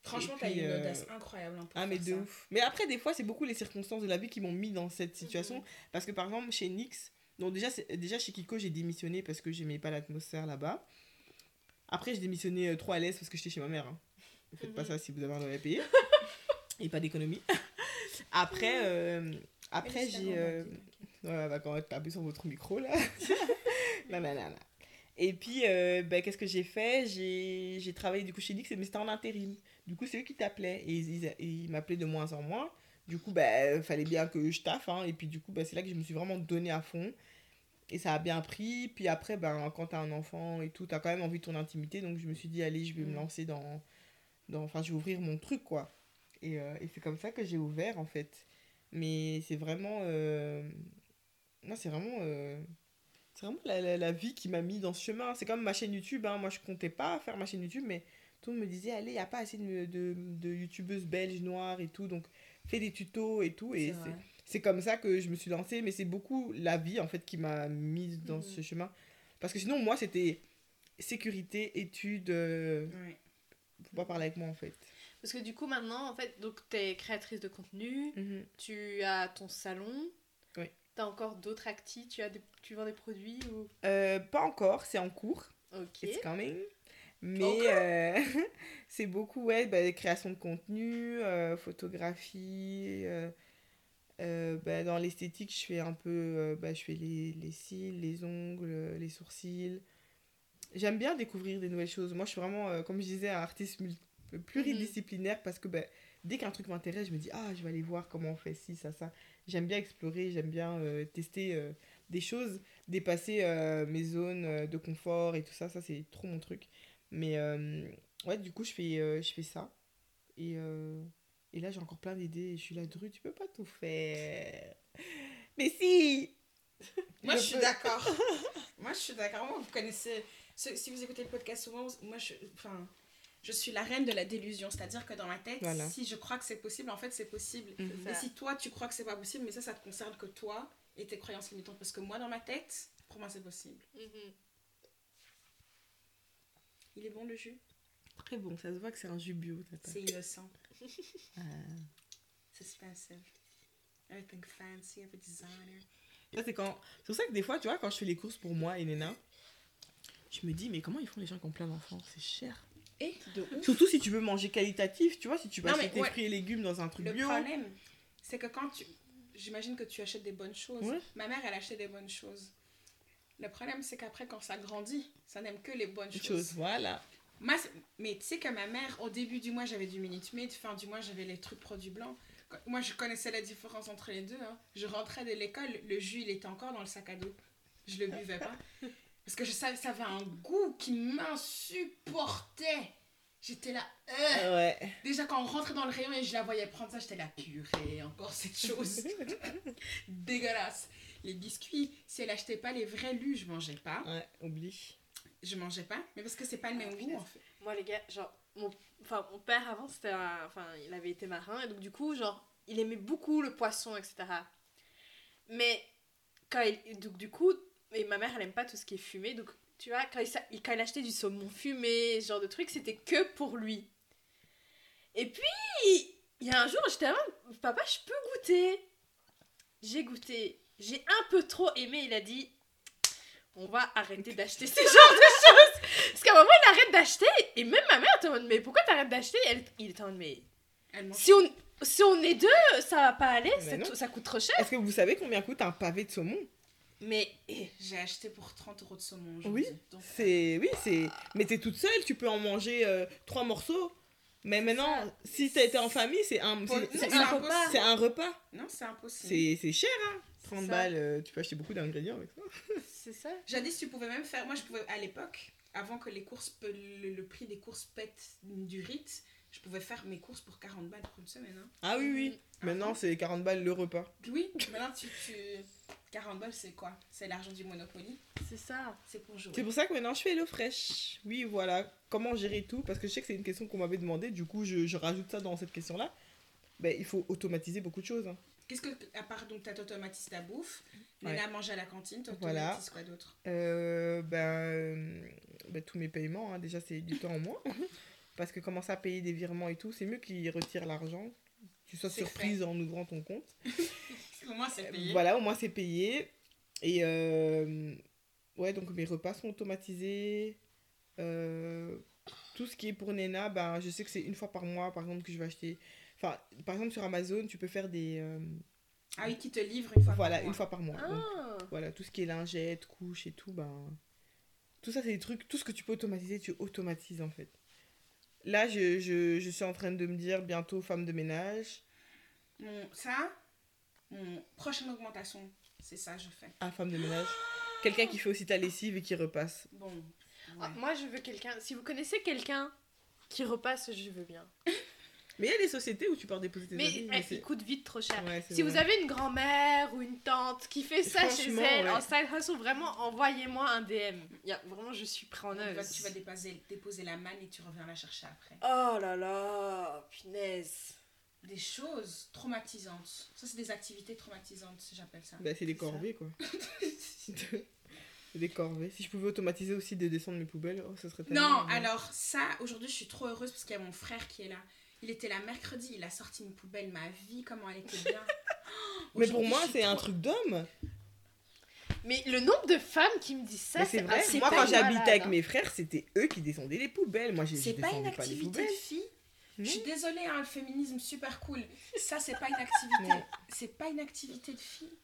Franchement, t'as une audace incroyable. hein, pour Ah, mais de ça. ouf. Mais après, des fois, c'est beaucoup les circonstances de la vie qui m'ont mis dans cette situation. Mhm. Parce que par exemple, chez NYX, donc déjà, c'est- déjà chez Kiko, j'ai démissionné parce que j'aimais pas l'atmosphère là-bas. Après, j'ai démissionné euh, trop à l'aise parce que j'étais chez ma mère. Hein. Ne faites pas Mhm. ça si vous avez un loyer à payer. Et pas d'économie. après, euh, après j'ai. euh, Ouais, bah, quand on va taper sur votre micro là. non, non, non, non. Et puis, euh, bah, qu'est-ce que j'ai fait? J'ai travaillé du coup chez NYX, mais c'était en intérim. Du coup, c'est eux qui t'appelaient. Et ils, ils- ils m'appelaient de moins en moins. Du coup, bah, fallait bien que je taffe. hein. Et puis, du coup, bah, c'est là que je me suis vraiment donné à fond. Et ça a bien pris. Puis après, ben, quand t'as un enfant et tout, t'as quand même envie de ton intimité. Donc, je me suis dit, allez, je vais me Mm. lancer dans. dans enfin, je vais ouvrir mon truc, quoi. Et, euh, et c'est comme ça que j'ai ouvert, en fait. Mais c'est vraiment. euh, Non, c'est vraiment. euh, C'est vraiment la, la, la vie qui m'a mis dans ce chemin. C'est comme ma chaîne YouTube. hein. Moi, je comptais pas faire ma chaîne YouTube, mais tout le monde me disait, allez, il n'y a pas assez de, de, de youtubeuses belges, noires et tout. Donc, fais des tutos et tout. Et C'est c'est comme ça que je me suis lancée. Mais c'est beaucoup la vie, en fait, qui m'a mise dans Mhm. ce chemin. Parce que sinon, moi, c'était sécurité, études. euh, Ouais. Faut pas parler avec moi, en fait. Parce que du coup, maintenant, en fait, donc t'es créatrice de contenu, tu as ton salon. Oui. T'as encore d'autres actis, tu, as des... tu vends des produits ou... Euh, pas encore, c'est en cours. Ok. It's coming. Mais euh, c'est beaucoup, ouais, bah, création de contenu, euh, photographie. Euh, euh, bah, dans l'esthétique, je fais un peu, euh, bah, je fais les, les cils, les ongles, les sourcils. J'aime bien découvrir des nouvelles choses. Moi, je suis vraiment, euh, comme je disais, un artiste pluridisciplinaire parce que bah, dès qu'un truc m'intéresse, je me dis, ah, je vais aller voir comment on fait ci, ça, ça. J'aime bien explorer, j'aime bien euh, tester euh, des choses, dépasser euh, mes zones euh, de confort et tout ça. Ça, c'est trop mon truc. Mais euh, ouais, du coup, je fais, euh, je fais ça. Et, euh, et là, j'ai encore plein d'idées. Je suis là, Dru, tu peux pas tout faire. Mais si Moi, Je je suis d'accord. moi, je suis d'accord. Moi, vous connaissez. Si vous écoutez le podcast souvent, moi, je, enfin, je suis la reine de la délusion. C'est-à-dire que dans ma tête, Voilà. si je crois que c'est possible, en fait, c'est possible. C'est Et si toi, tu crois que c'est pas possible, mais ça, ça te concerne que toi et tes croyances limitantes. Parce que moi, dans ma tête, pour moi, c'est possible. Mhm. Il est bon le jus? Très bon, ça se voit que c'est un jus bio. C'est innocent. Ah. C'est expensive. Everything fancy, every designer. Ça, c'est quand... c'est pour ça que des fois, tu vois, quand je fais les courses pour moi et Nena, je me dis, mais comment ils font les gens qui ont plein d'enfants? C'est cher. Et de ouf. Surtout si tu veux manger qualitatif, tu vois, si tu vas acheter tes ouais. fruits et légumes dans un truc Le bio. problème, c'est que quand tu. J'imagine que tu achètes des bonnes choses. Ouais. Ma mère, elle achetait des bonnes choses. Le problème, c'est qu'après, quand ça grandit, ça n'aime que les bonnes Chose. choses. Voilà. Moi, mais tu sais que ma mère, au début du mois, j'avais du Minute Maid, fin du mois, j'avais les trucs produits blancs. Moi, je connaissais la différence entre les deux. hein. Je rentrais de l'école, le jus, il était encore dans le sac à dos. Je le buvais pas. Parce que je savais ça avait un goût qui m'insupportait. J'étais là. euh. Ouais. Déjà, quand on rentrait dans le rayon et je la voyais prendre ça, j'étais là, purée, encore cette chose. Dégueulasse. Les biscuits, si elle achetait pas les vrais lus, je mangeais pas. Ouais, oublie. Je mangeais pas, mais parce que c'est pas le même Ah, goût punaise. en fait. Moi, les gars, genre, mon, enfin, mon père avant, c'était un- enfin, il avait été marin, et donc du coup, genre, il aimait beaucoup le poisson, etc. Mais quand il, donc du coup, et ma mère, elle aime pas tout ce qui est fumé, donc tu vois, quand il, quand il achetait du saumon fumé, ce genre de truc, c'était que pour lui. Et puis, il y a un jour, j'étais là, papa, je peux goûter. J'ai goûté, j'ai un peu trop aimé, il a dit, on va arrêter d'acheter ce genre de choses. Parce qu'à un moment, il arrête d'acheter, et même ma mère était en mode, mais pourquoi t'arrêtes d'acheter? Elle- Il était en mode, mais Elle si on, si on est deux, ça va pas aller, tout- ça coûte trop cher. Est-ce que vous savez combien coûte un pavé de saumon? Mais eh, J'ai acheté pour 30 euros de saumon Oui, aujourd'hui. Donc, C'est. Oui, c'est. Mais t'es toute seule, tu peux en manger euh, trois morceaux. Mais maintenant, ça. si t'as été en famille, c'est un, c'est- un un, repas. c'est un repas. Non, c'est impossible. C'est c'est cher, hein 30 ça. balles, euh, tu peux acheter beaucoup d'ingrédients avec ça. c'est ça? Jadis, tu pouvais même faire. Moi, je pouvais, à l'époque, avant que les courses, le, le prix des courses pète du rite, je pouvais faire mes courses pour 40 balles pour une semaine. Hein. Ah oui, oui. Maintenant, c'est 40 balles le repas. Oui, maintenant, tu, tu... 40 balles, c'est quoi? C'est l'argent du Monopoly. C'est ça. C'est pour jouer. C'est pour ça que maintenant, je fais HelloFresh. Oui, voilà. Comment gérer tout? Parce que je sais que c'est une question qu'on m'avait demandé. Du coup, je, je rajoute ça dans cette question-là. Ben, il faut automatiser beaucoup de choses. hein. Qu'est-ce que, à part donc, tu automatises ta bouffe, Ouais. Léna mange à la cantine, tu Voilà. quoi d'autre? Euh, ben, ben, tous mes paiements, hein, déjà, c'est du temps en moins. Parce que commencer à payer des virements et tout, c'est mieux qu'ils retirent l'argent. Tu sois surprise en ouvrant ton compte. Au moins, c'est payé. Voilà, au moins c'est payé. Et euh, ouais, donc mes repas sont automatisés. Euh, tout ce qui est pour Nena, ben, je sais que c'est une fois par mois, par exemple, que je vais acheter. Enfin, par exemple, sur Amazon, tu peux faire des. euh, Ah oui, qui te livre une fois voilà, par mois. une fois par mois. Donc, Ah. voilà, tout ce qui est lingette, couche et tout, ben. Tout ça, c'est des trucs. Tout ce que tu peux automatiser, tu automatises en fait. Là, je, je, je suis en train de me dire bientôt femme de ménage. Mon- ça, mon prochaine augmentation, c'est ça, je fais. Ah, femme de ménage. Quelqu'un qui fait aussi ta lessive et qui repasse. Bon. Ah, moi, je veux quelqu'un. Si vous connaissez quelqu'un qui repasse, je veux bien. Mais il y a des sociétés où tu pars déposer tes Mais habits, eh, c'est- il coûte vite trop cher. Ouais, Si vrai. vous avez une grand-mère ou une tante qui fait ça chez elle ouais. en side hustle, vraiment, envoyez-moi un DM. Il y a, vraiment, je suis preneuse. tu vas déposer, déposer la manne et tu reviens la chercher après. Oh là là, punaise. Des choses traumatisantes. Ça, c'est des activités traumatisantes, j'appelle ça. Bah, c'est des C'est ça. corvées, quoi. c'est des corvées. Si je pouvais automatiser aussi de descendre mes poubelles, oh, ça serait tellement Non, bien. alors ça, aujourd'hui, je suis trop heureuse parce qu'il y a mon frère qui est là. Il était là mercredi, il a sorti une poubelle, ma vie, comment elle était bien. Mais pour moi, c'est un truc d'homme. Mais le nombre de femmes qui me disent ça, c'est vrai. Moi, quand j'habitais avec hein. mes frères, c'était eux qui descendaient les poubelles. Moi, j'ai je C'est pas une activité de fille. Je suis désolée, hein, le féminisme super cool. Ça, c'est pas une activité. Mais- C'est pas une activité de fille.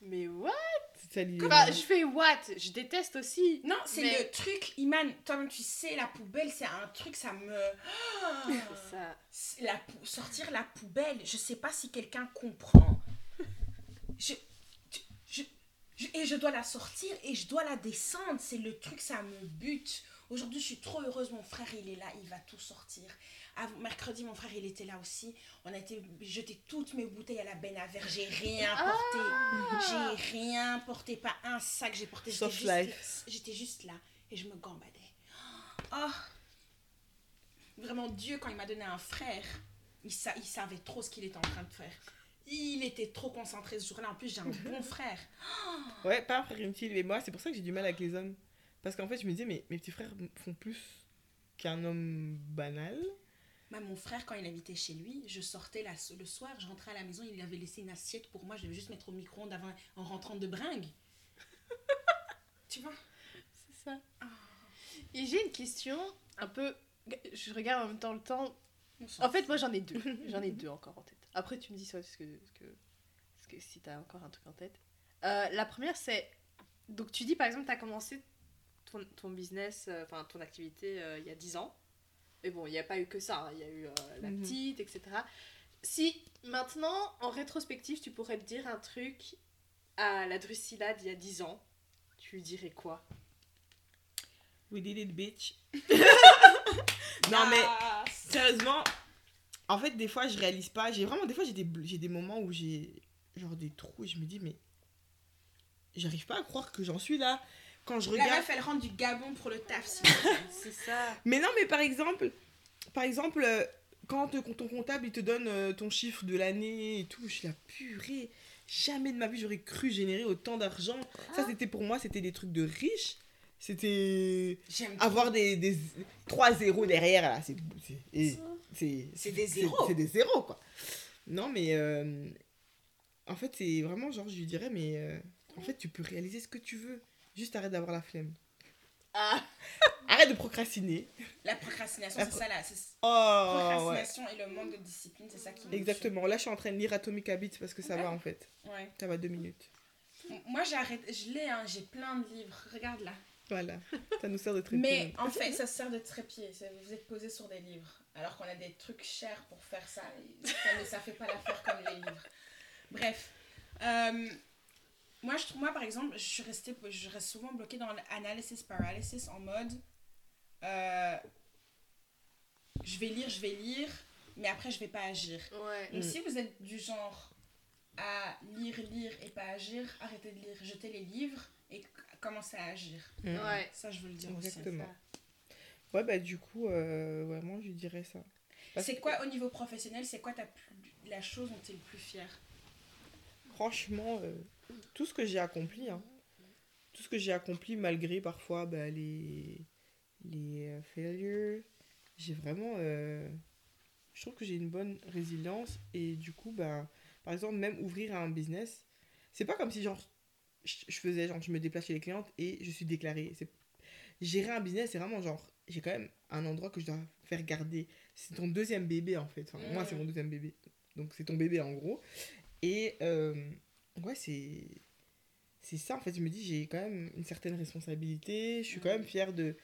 Mais what? C'est ça l'idée. Bah, je fais what? Je déteste aussi. Non, c'est Mais- le truc, Iman, toi-même tu sais, la poubelle, c'est un truc, ça me... Ça. La pou- sortir la poubelle, je sais pas si quelqu'un comprend. Je, je, je- et je dois la sortir et je dois la descendre, c'est le truc, ça me bute. Aujourd'hui, je suis trop heureuse, mon frère, il est là, il va tout sortir. Mercredi, mon frère, il était là aussi. On a été jeter toutes mes bouteilles à la benne à verre. J'ai rien Ah. porté. J'ai rien porté, pas un sac. J'ai porté. J'étais juste, life. j'étais juste là et je me gambadais. Oh, vraiment Dieu quand il m'a donné un frère, il, sa- il savait trop ce qu'il était en train de faire. Il était trop concentré ce jour-là. En plus, j'ai un bon frère. Ouais, pas un frère inutile. Mais moi, c'est pour ça que j'ai du mal avec les hommes. Parce qu'en fait, je me disais, mais mes petits frères font plus qu'un homme banal. Bah, mon frère, quand il habitait chez lui, je sortais la- le soir, je rentrais à la maison, il avait laissé une assiette pour moi, je devais juste mettre au micro-ondes avant- en rentrant de bringue. tu vois? C'est ça. Et j'ai une question un peu. Je regarde en même temps le temps. En fait, moi j'en ai deux. J'en ai deux encore en tête. Après, tu me dis ça parce que, parce que, parce que si t'as encore un truc en tête. Euh, la première, c'est. Donc, tu dis par exemple, t'as commencé ton, ton business, euh, enfin ton activité euh, il y a 10 ans. Mais bon, il n'y a pas eu que ça. hein. Il y a eu euh, la Mhm. petite, etc. Si maintenant, en rétrospective, tu pourrais te dire un truc à la Drusilla d'il y a 10 ans, tu lui dirais quoi? We did it, bitch. non, mais sérieusement, en fait, des fois, je réalise pas. J'ai vraiment, des fois, j'ai des, j'ai des moments où j'ai genre des trous et je me dis, mais j'arrive pas à croire que j'en suis là. Quand je La regarde. meuf, elle rentre du Gabon pour le taf, C'est ça. Mais non, mais par exemple, par exemple, euh, quand ton comptable il te donne euh, ton chiffre de l'année et tout, je suis la purée. Jamais de ma vie j'aurais cru générer autant d'argent. Ça, c'était pour moi, c'était des trucs de riches. C'était avoir des, des trois zéros derrière là. C'est c'est- et c'est C'est des zéros. C'est des zéros quoi. Non, mais euh, en fait, c'est vraiment genre, je lui dirais, mais euh, en fait, tu peux réaliser ce que tu veux. Juste arrête d'avoir la flemme. Ah, Arrête de procrastiner. La procrastination, c'est ça là. Oh, ouais. procrastination et le manque de discipline, c'est ça qui. Exactement. Là, je suis en train de lire Atomic Habits parce que ça Ouais. va en fait. Ouais. Ça va deux minutes. Moi, j'arrête, je l'ai, hein, j'ai plein de livres. Regarde là. Voilà. Ça nous sert de trépied. Mais en fait, ça sert de trépied. Vous êtes posé sur des livres. Alors qu'on a des trucs chers pour faire ça. ça ça fait pas l'affaire comme les livres. Bref. Euh, moi, je trouve, moi, par exemple, je suis restée, je reste souvent bloquée dans l'analysis paralysis en mode. euh, je vais lire, je vais lire, mais après, je vais pas agir. ouais. Donc, Mm. si vous êtes du genre à lire, lire et pas agir, arrêtez de lire, jetez les livres et commencez à agir. Mm. Ouais. Ça, je veux le dire aussi. Exactement. Ouais, bah du coup, euh, ouais, moi, je dirais ça. C'est que, quoi au niveau professionnel, c'est quoi ta plus, la chose dont tu es le plus fier Franchement, euh, tout ce que j'ai accompli, hein, tout ce que j'ai accompli malgré parfois bah, les, les euh, failures, j'ai vraiment. euh, je trouve que j'ai une bonne résilience et du coup, bah, par exemple, même ouvrir un business, c'est pas comme si genre je faisais genre je me déplace chez les clientes et je suis déclarée. Gérer un business, c'est vraiment genre j'ai quand même un endroit que je dois faire garder. C'est ton deuxième bébé en fait. Moi, c'est mon deuxième bébé. Donc c'est ton bébé en gros. Et euh, ouais, c'est c'est ça en fait. Je me dis j'ai quand même une certaine responsabilité. Je suis quand même fière de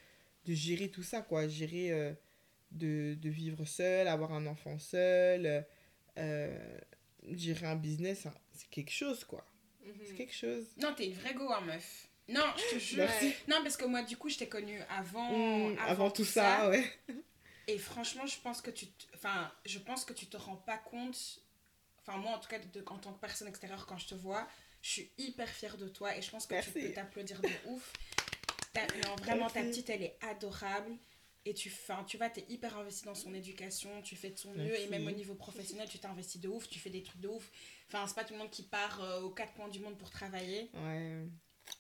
de gérer tout ça quoi, gérer euh, de, de vivre seul, avoir un enfant seul, euh, gérer un business, hein, c'est quelque chose quoi. C'est Mhm. quelque chose. Non, t'es une vraie go, hein, meuf. Non, je te jure. Merci. Non, parce que moi, du coup, je t'ai connue avant, Mmh, avant, tout ça, ouais. Et franchement, je pense que tu, t- enfin, je pense que tu te rends pas compte. Enfin, moi, en tout cas, de- en tant que personne extérieure, quand je te vois, je suis hyper fière de toi et je pense que tu peux t'applaudir de ouf. Non, vraiment, ta petite, elle est adorable. Et tu, fin, tu vois, t'es hyper investi dans son éducation, tu fais de ton mieux, et même au niveau professionnel, tu t'es investi de ouf, tu fais des trucs de ouf. Enfin, c'est pas tout le monde qui part euh, aux quatre coins du monde pour travailler. Ouais.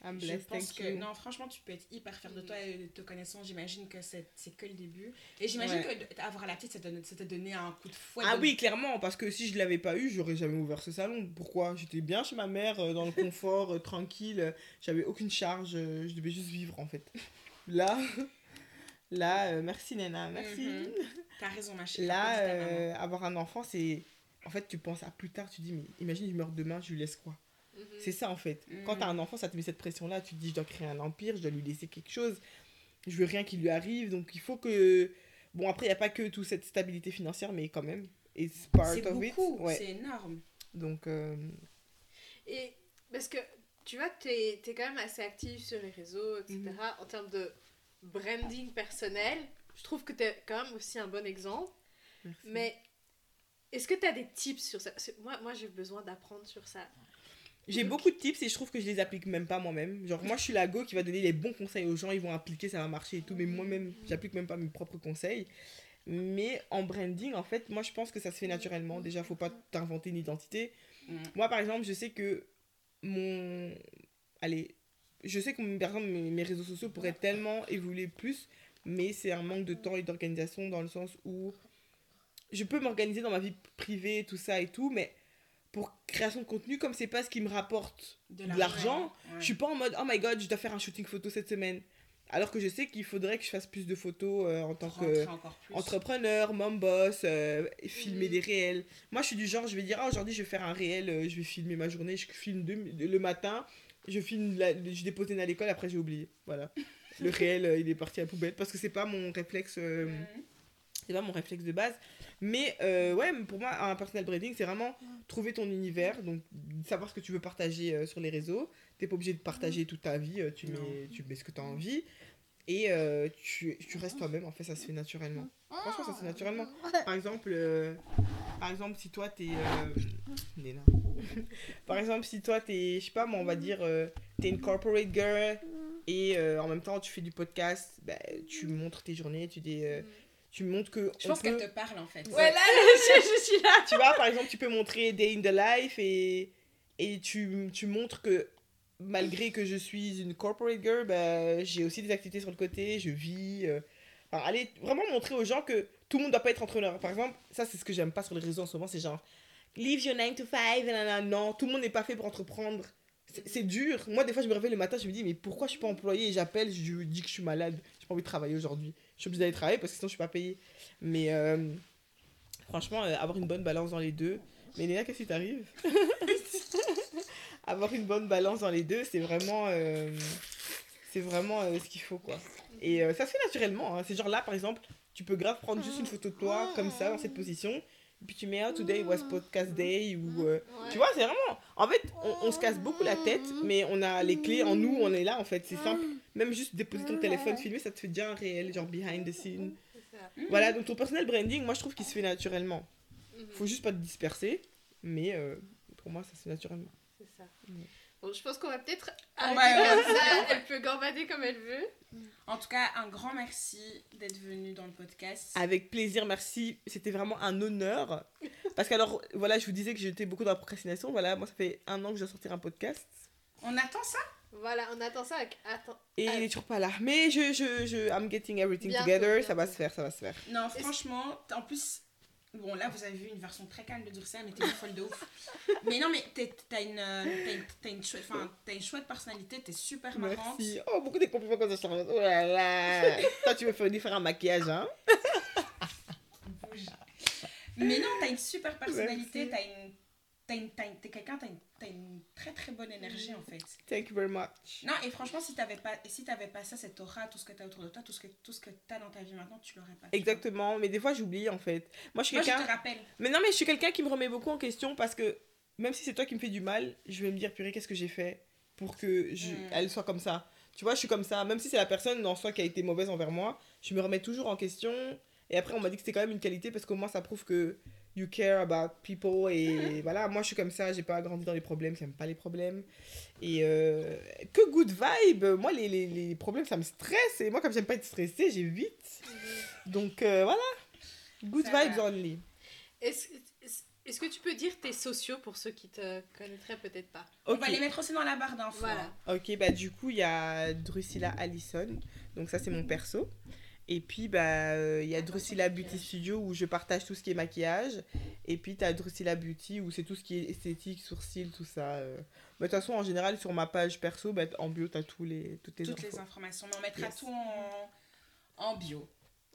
I'm Je pense que, you. non, franchement, tu peux être hyper fier de toi et te connaissant, j'imagine que c'est que le début. Et j'imagine Ouais. que avoir la petite, ça te donnait un coup de fouet. Ah de- oui, clairement, parce que si je l'avais pas eu, j'aurais jamais ouvert ce salon. Pourquoi? J'étais bien chez ma mère, euh, dans le confort, euh, tranquille. J'avais aucune charge, euh, je devais juste vivre en fait. Là, là, euh, merci Nena, merci. Mhm. T'as raison, ma chérie. Là, ta euh, avoir un enfant, c'est. En fait, tu penses à plus tard, tu dis, mais imagine, je meurs demain, je lui laisse quoi? Mhm. C'est ça en fait. Mhm. Quand t'as un enfant, ça te met cette pression-là. Tu te dis, je dois créer un empire, je dois lui laisser quelque chose. Je veux rien qui lui arrive. Donc il faut que. Bon, après, il n'y a pas que toute cette stabilité financière, mais quand même. It's part C'est of it. beaucoup, Ouais. c'est énorme. Donc, euh, Et parce que tu vois, tu es, quand même assez active sur les réseaux, etc. Mhm. En termes de branding personnel, je trouve que tu es quand même aussi un bon exemple. merci. Mais est-ce que tu as des tips sur ça? Moi, moi j'ai besoin d'apprendre sur ça. J'ai beaucoup de tips et je trouve que je les applique même pas moi-même. Genre, moi, je suis la go qui va donner les bons conseils aux gens, ils vont appliquer, ça va marcher et tout. Mais moi-même, j'applique même pas mes propres conseils. Mais en branding, en fait, moi, je pense que ça se fait naturellement. Déjà, faut pas t'inventer une identité. Mhm. Moi, par exemple, je sais que mon. Allez, je sais que par exemple, mes réseaux sociaux pourraient tellement évoluer plus, mais c'est un manque de temps et d'organisation dans le sens où je peux m'organiser dans ma vie privée, tout ça et tout, mais pour création de contenu, comme c'est pas ce qui me rapporte De l'argent, ouais. je suis pas en mode oh my god, je dois faire un shooting photo cette semaine. Alors que je sais qu'il faudrait que je fasse plus de photos euh, en tant Pour que rentrer encore plus. entrepreneur, mom boss, euh, filmer Mhm. des réels. Moi, je suis du genre, je vais dire, ah, aujourd'hui, je vais faire un réel, euh, je vais filmer ma journée, je filme le matin, je filme, la- je dépose à l'école, après j'ai oublié. Voilà. Le réel, il est parti à la poubelle parce que c'est pas mon réflexe, Mhm. c'est pas mon réflexe de base. Mais euh, ouais, pour moi, un personal branding, c'est vraiment trouver ton univers, donc savoir ce que tu veux partager euh, sur les réseaux. T'es pas obligé de partager toute ta vie, euh, tu, mets, tu mets ce que tu as envie. Et euh, tu, tu restes toi-même, en fait, ça se fait naturellement. Franchement, ça se fait naturellement. Par exemple, par exemple si toi, t'es... Néna. par exemple, si toi, t'es, je sais pas, moi, on va dire, t'es une corporate girl et en même temps, tu fais du podcast, bah, tu montres tes journées, tu dis... tu montres que... Je pense qu'elle te parle en fait. Ouais, là, je, je suis là. tu vois, par exemple, tu peux montrer Day in the Life et, et tu, tu montres que malgré que je suis une corporate girl, bah, j'ai aussi des activités sur le côté, je vis. euh, enfin, allez, vraiment montrer aux gens que tout le monde doit pas être entrepreneur. Par exemple, ça, c'est ce que j'aime pas sur les réseaux en ce moment, c'est genre, leave your 9 to 5, nanana. non, tout le monde n'est pas fait pour entreprendre. C'est c'est dur. Moi, des fois, je me réveille le matin, je me dis, mais pourquoi je suis pas employée? Et j'appelle, je dis que je suis malade, j'ai pas envie de travailler aujourd'hui. Je suis obligée d'aller travailler parce que sinon, je suis pas payée. Mais euh, franchement, euh, avoir une bonne balance dans les deux. Mais Léna, qu'est-ce qui t'arrive? Avoir une bonne balance dans les deux, c'est vraiment, euh, c'est vraiment ce qu'il faut, quoi. Et ça se fait naturellement. hein. C'est genre là, par exemple, tu peux grave prendre juste une photo de toi, comme ça, dans cette position. Puis tu mets, oh, today was podcast day, ou... euh, tu vois, c'est vraiment... En fait, on, on se casse beaucoup la tête, mais on a les clés en nous, on est là, en fait. C'est simple. Même juste déposer ton téléphone, filmer, ça te fait déjà un réel, genre behind the scene. Voilà, donc ton personal branding, moi, je trouve qu'il se fait naturellement. Mhm. Faut juste pas te disperser, mais euh, pour moi, ça se fait naturellement. C'est ça. Mm. Bon, je pense qu'on va peut-être On arrêter va- comme ça. Elle peut gambader comme elle veut. En tout cas, un grand merci d'être venu dans le podcast. Avec plaisir, merci. C'était vraiment un honneur. Parce que alors, voilà, je vous disais que j'étais beaucoup dans la procrastination. Voilà, moi, ça fait un an que je dois sortir un podcast. On attend ça? Voilà, on attend ça avec. Attends. Et il est toujours pas là. Mais je, je, je, I'm getting everything Bientôt, together. Ça va bientôt. se faire, ça va se faire. Non, franchement, en plus, bon là vous avez vu une version très calme de Durcia, mais t'es une folle de ouf. mais non, mais t'as une, euh, une, une, chouette, une chouette personnalité, t'es super marrante. Merci. Oh, beaucoup de compliments comme ça. Oh là là. Toi, tu veux faire faire un maquillage, hein? Bouge. Mais non, t'as une super personnalité, t'as une, t'as une, une- t'es quelqu'un, t'as une, t'as une très très bonne énergie en fait. Thank you very much. Non, et franchement, si t'avais pas, si t'avais pas ça, cette aura, tout ce que t'as autour de toi, tout ce que, tout ce que t'as dans ta vie maintenant, tu l'aurais pas. Exactement. Mais des fois, j'oublie, en fait. Moi, je suis quelqu'un... te rappelle. Mais non, mais je suis quelqu'un qui me remet beaucoup en question parce que même si c'est toi qui me fais du mal, je vais me dire, purée, qu'est-ce que j'ai fait pour que je... Mm. elle soit comme ça. Tu vois, je suis comme ça. Même si c'est la personne en soi qui a été mauvaise envers moi, je me remets toujours en question. Et après, on m'a dit que c'était quand même une qualité parce qu'au moins, ça prouve que you care about people. Et voilà, moi, je suis comme ça. J'ai pas grandi dans les problèmes. J'aime pas les problèmes. Et euh, que good vibe. Moi, les, les, les problèmes, ça me stresse. Et moi, comme j'aime pas être stressée, j'ai vite. Donc euh, voilà. Good Ça vibes va. only. Est-ce est-ce- est-ce que tu peux dire tes sociaux pour ceux qui te connaîtraient peut-être pas? On va les mettre aussi dans la barre d'infos. Voilà. Ok, bah du coup, il y a Drusilla Allison. Donc ça, c'est mon perso. Et puis, bah, euh, il y a Drusilla Beauty Studio où je partage tout ce qui est maquillage. Et puis, tu as Drusilla Beauty où c'est tout ce qui est esthétique, sourcils, tout ça. euh. Bah, De toute façon, en général, sur ma page perso, bah, en bio, tu as tous les, toutes les Toutes les informations. Mais on mettra Yes. tout en, en bio.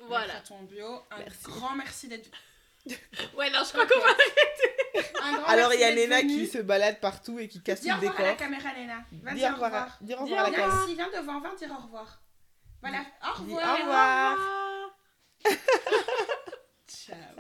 On Voilà. mettra tout en bio. Un Merci. grand merci d'être Ouais, non, je crois qu'on va. grand Alors, il y a Léna qui se balade partout et qui casse Dis tout au le revoir à la décor. caméra, Léna. Va Dis dire au revoir à, dis au Dis revoir à au la caméra. Merci, viens devant, viens dire au revoir. Voilà, au revoir. au revoir. Ciao.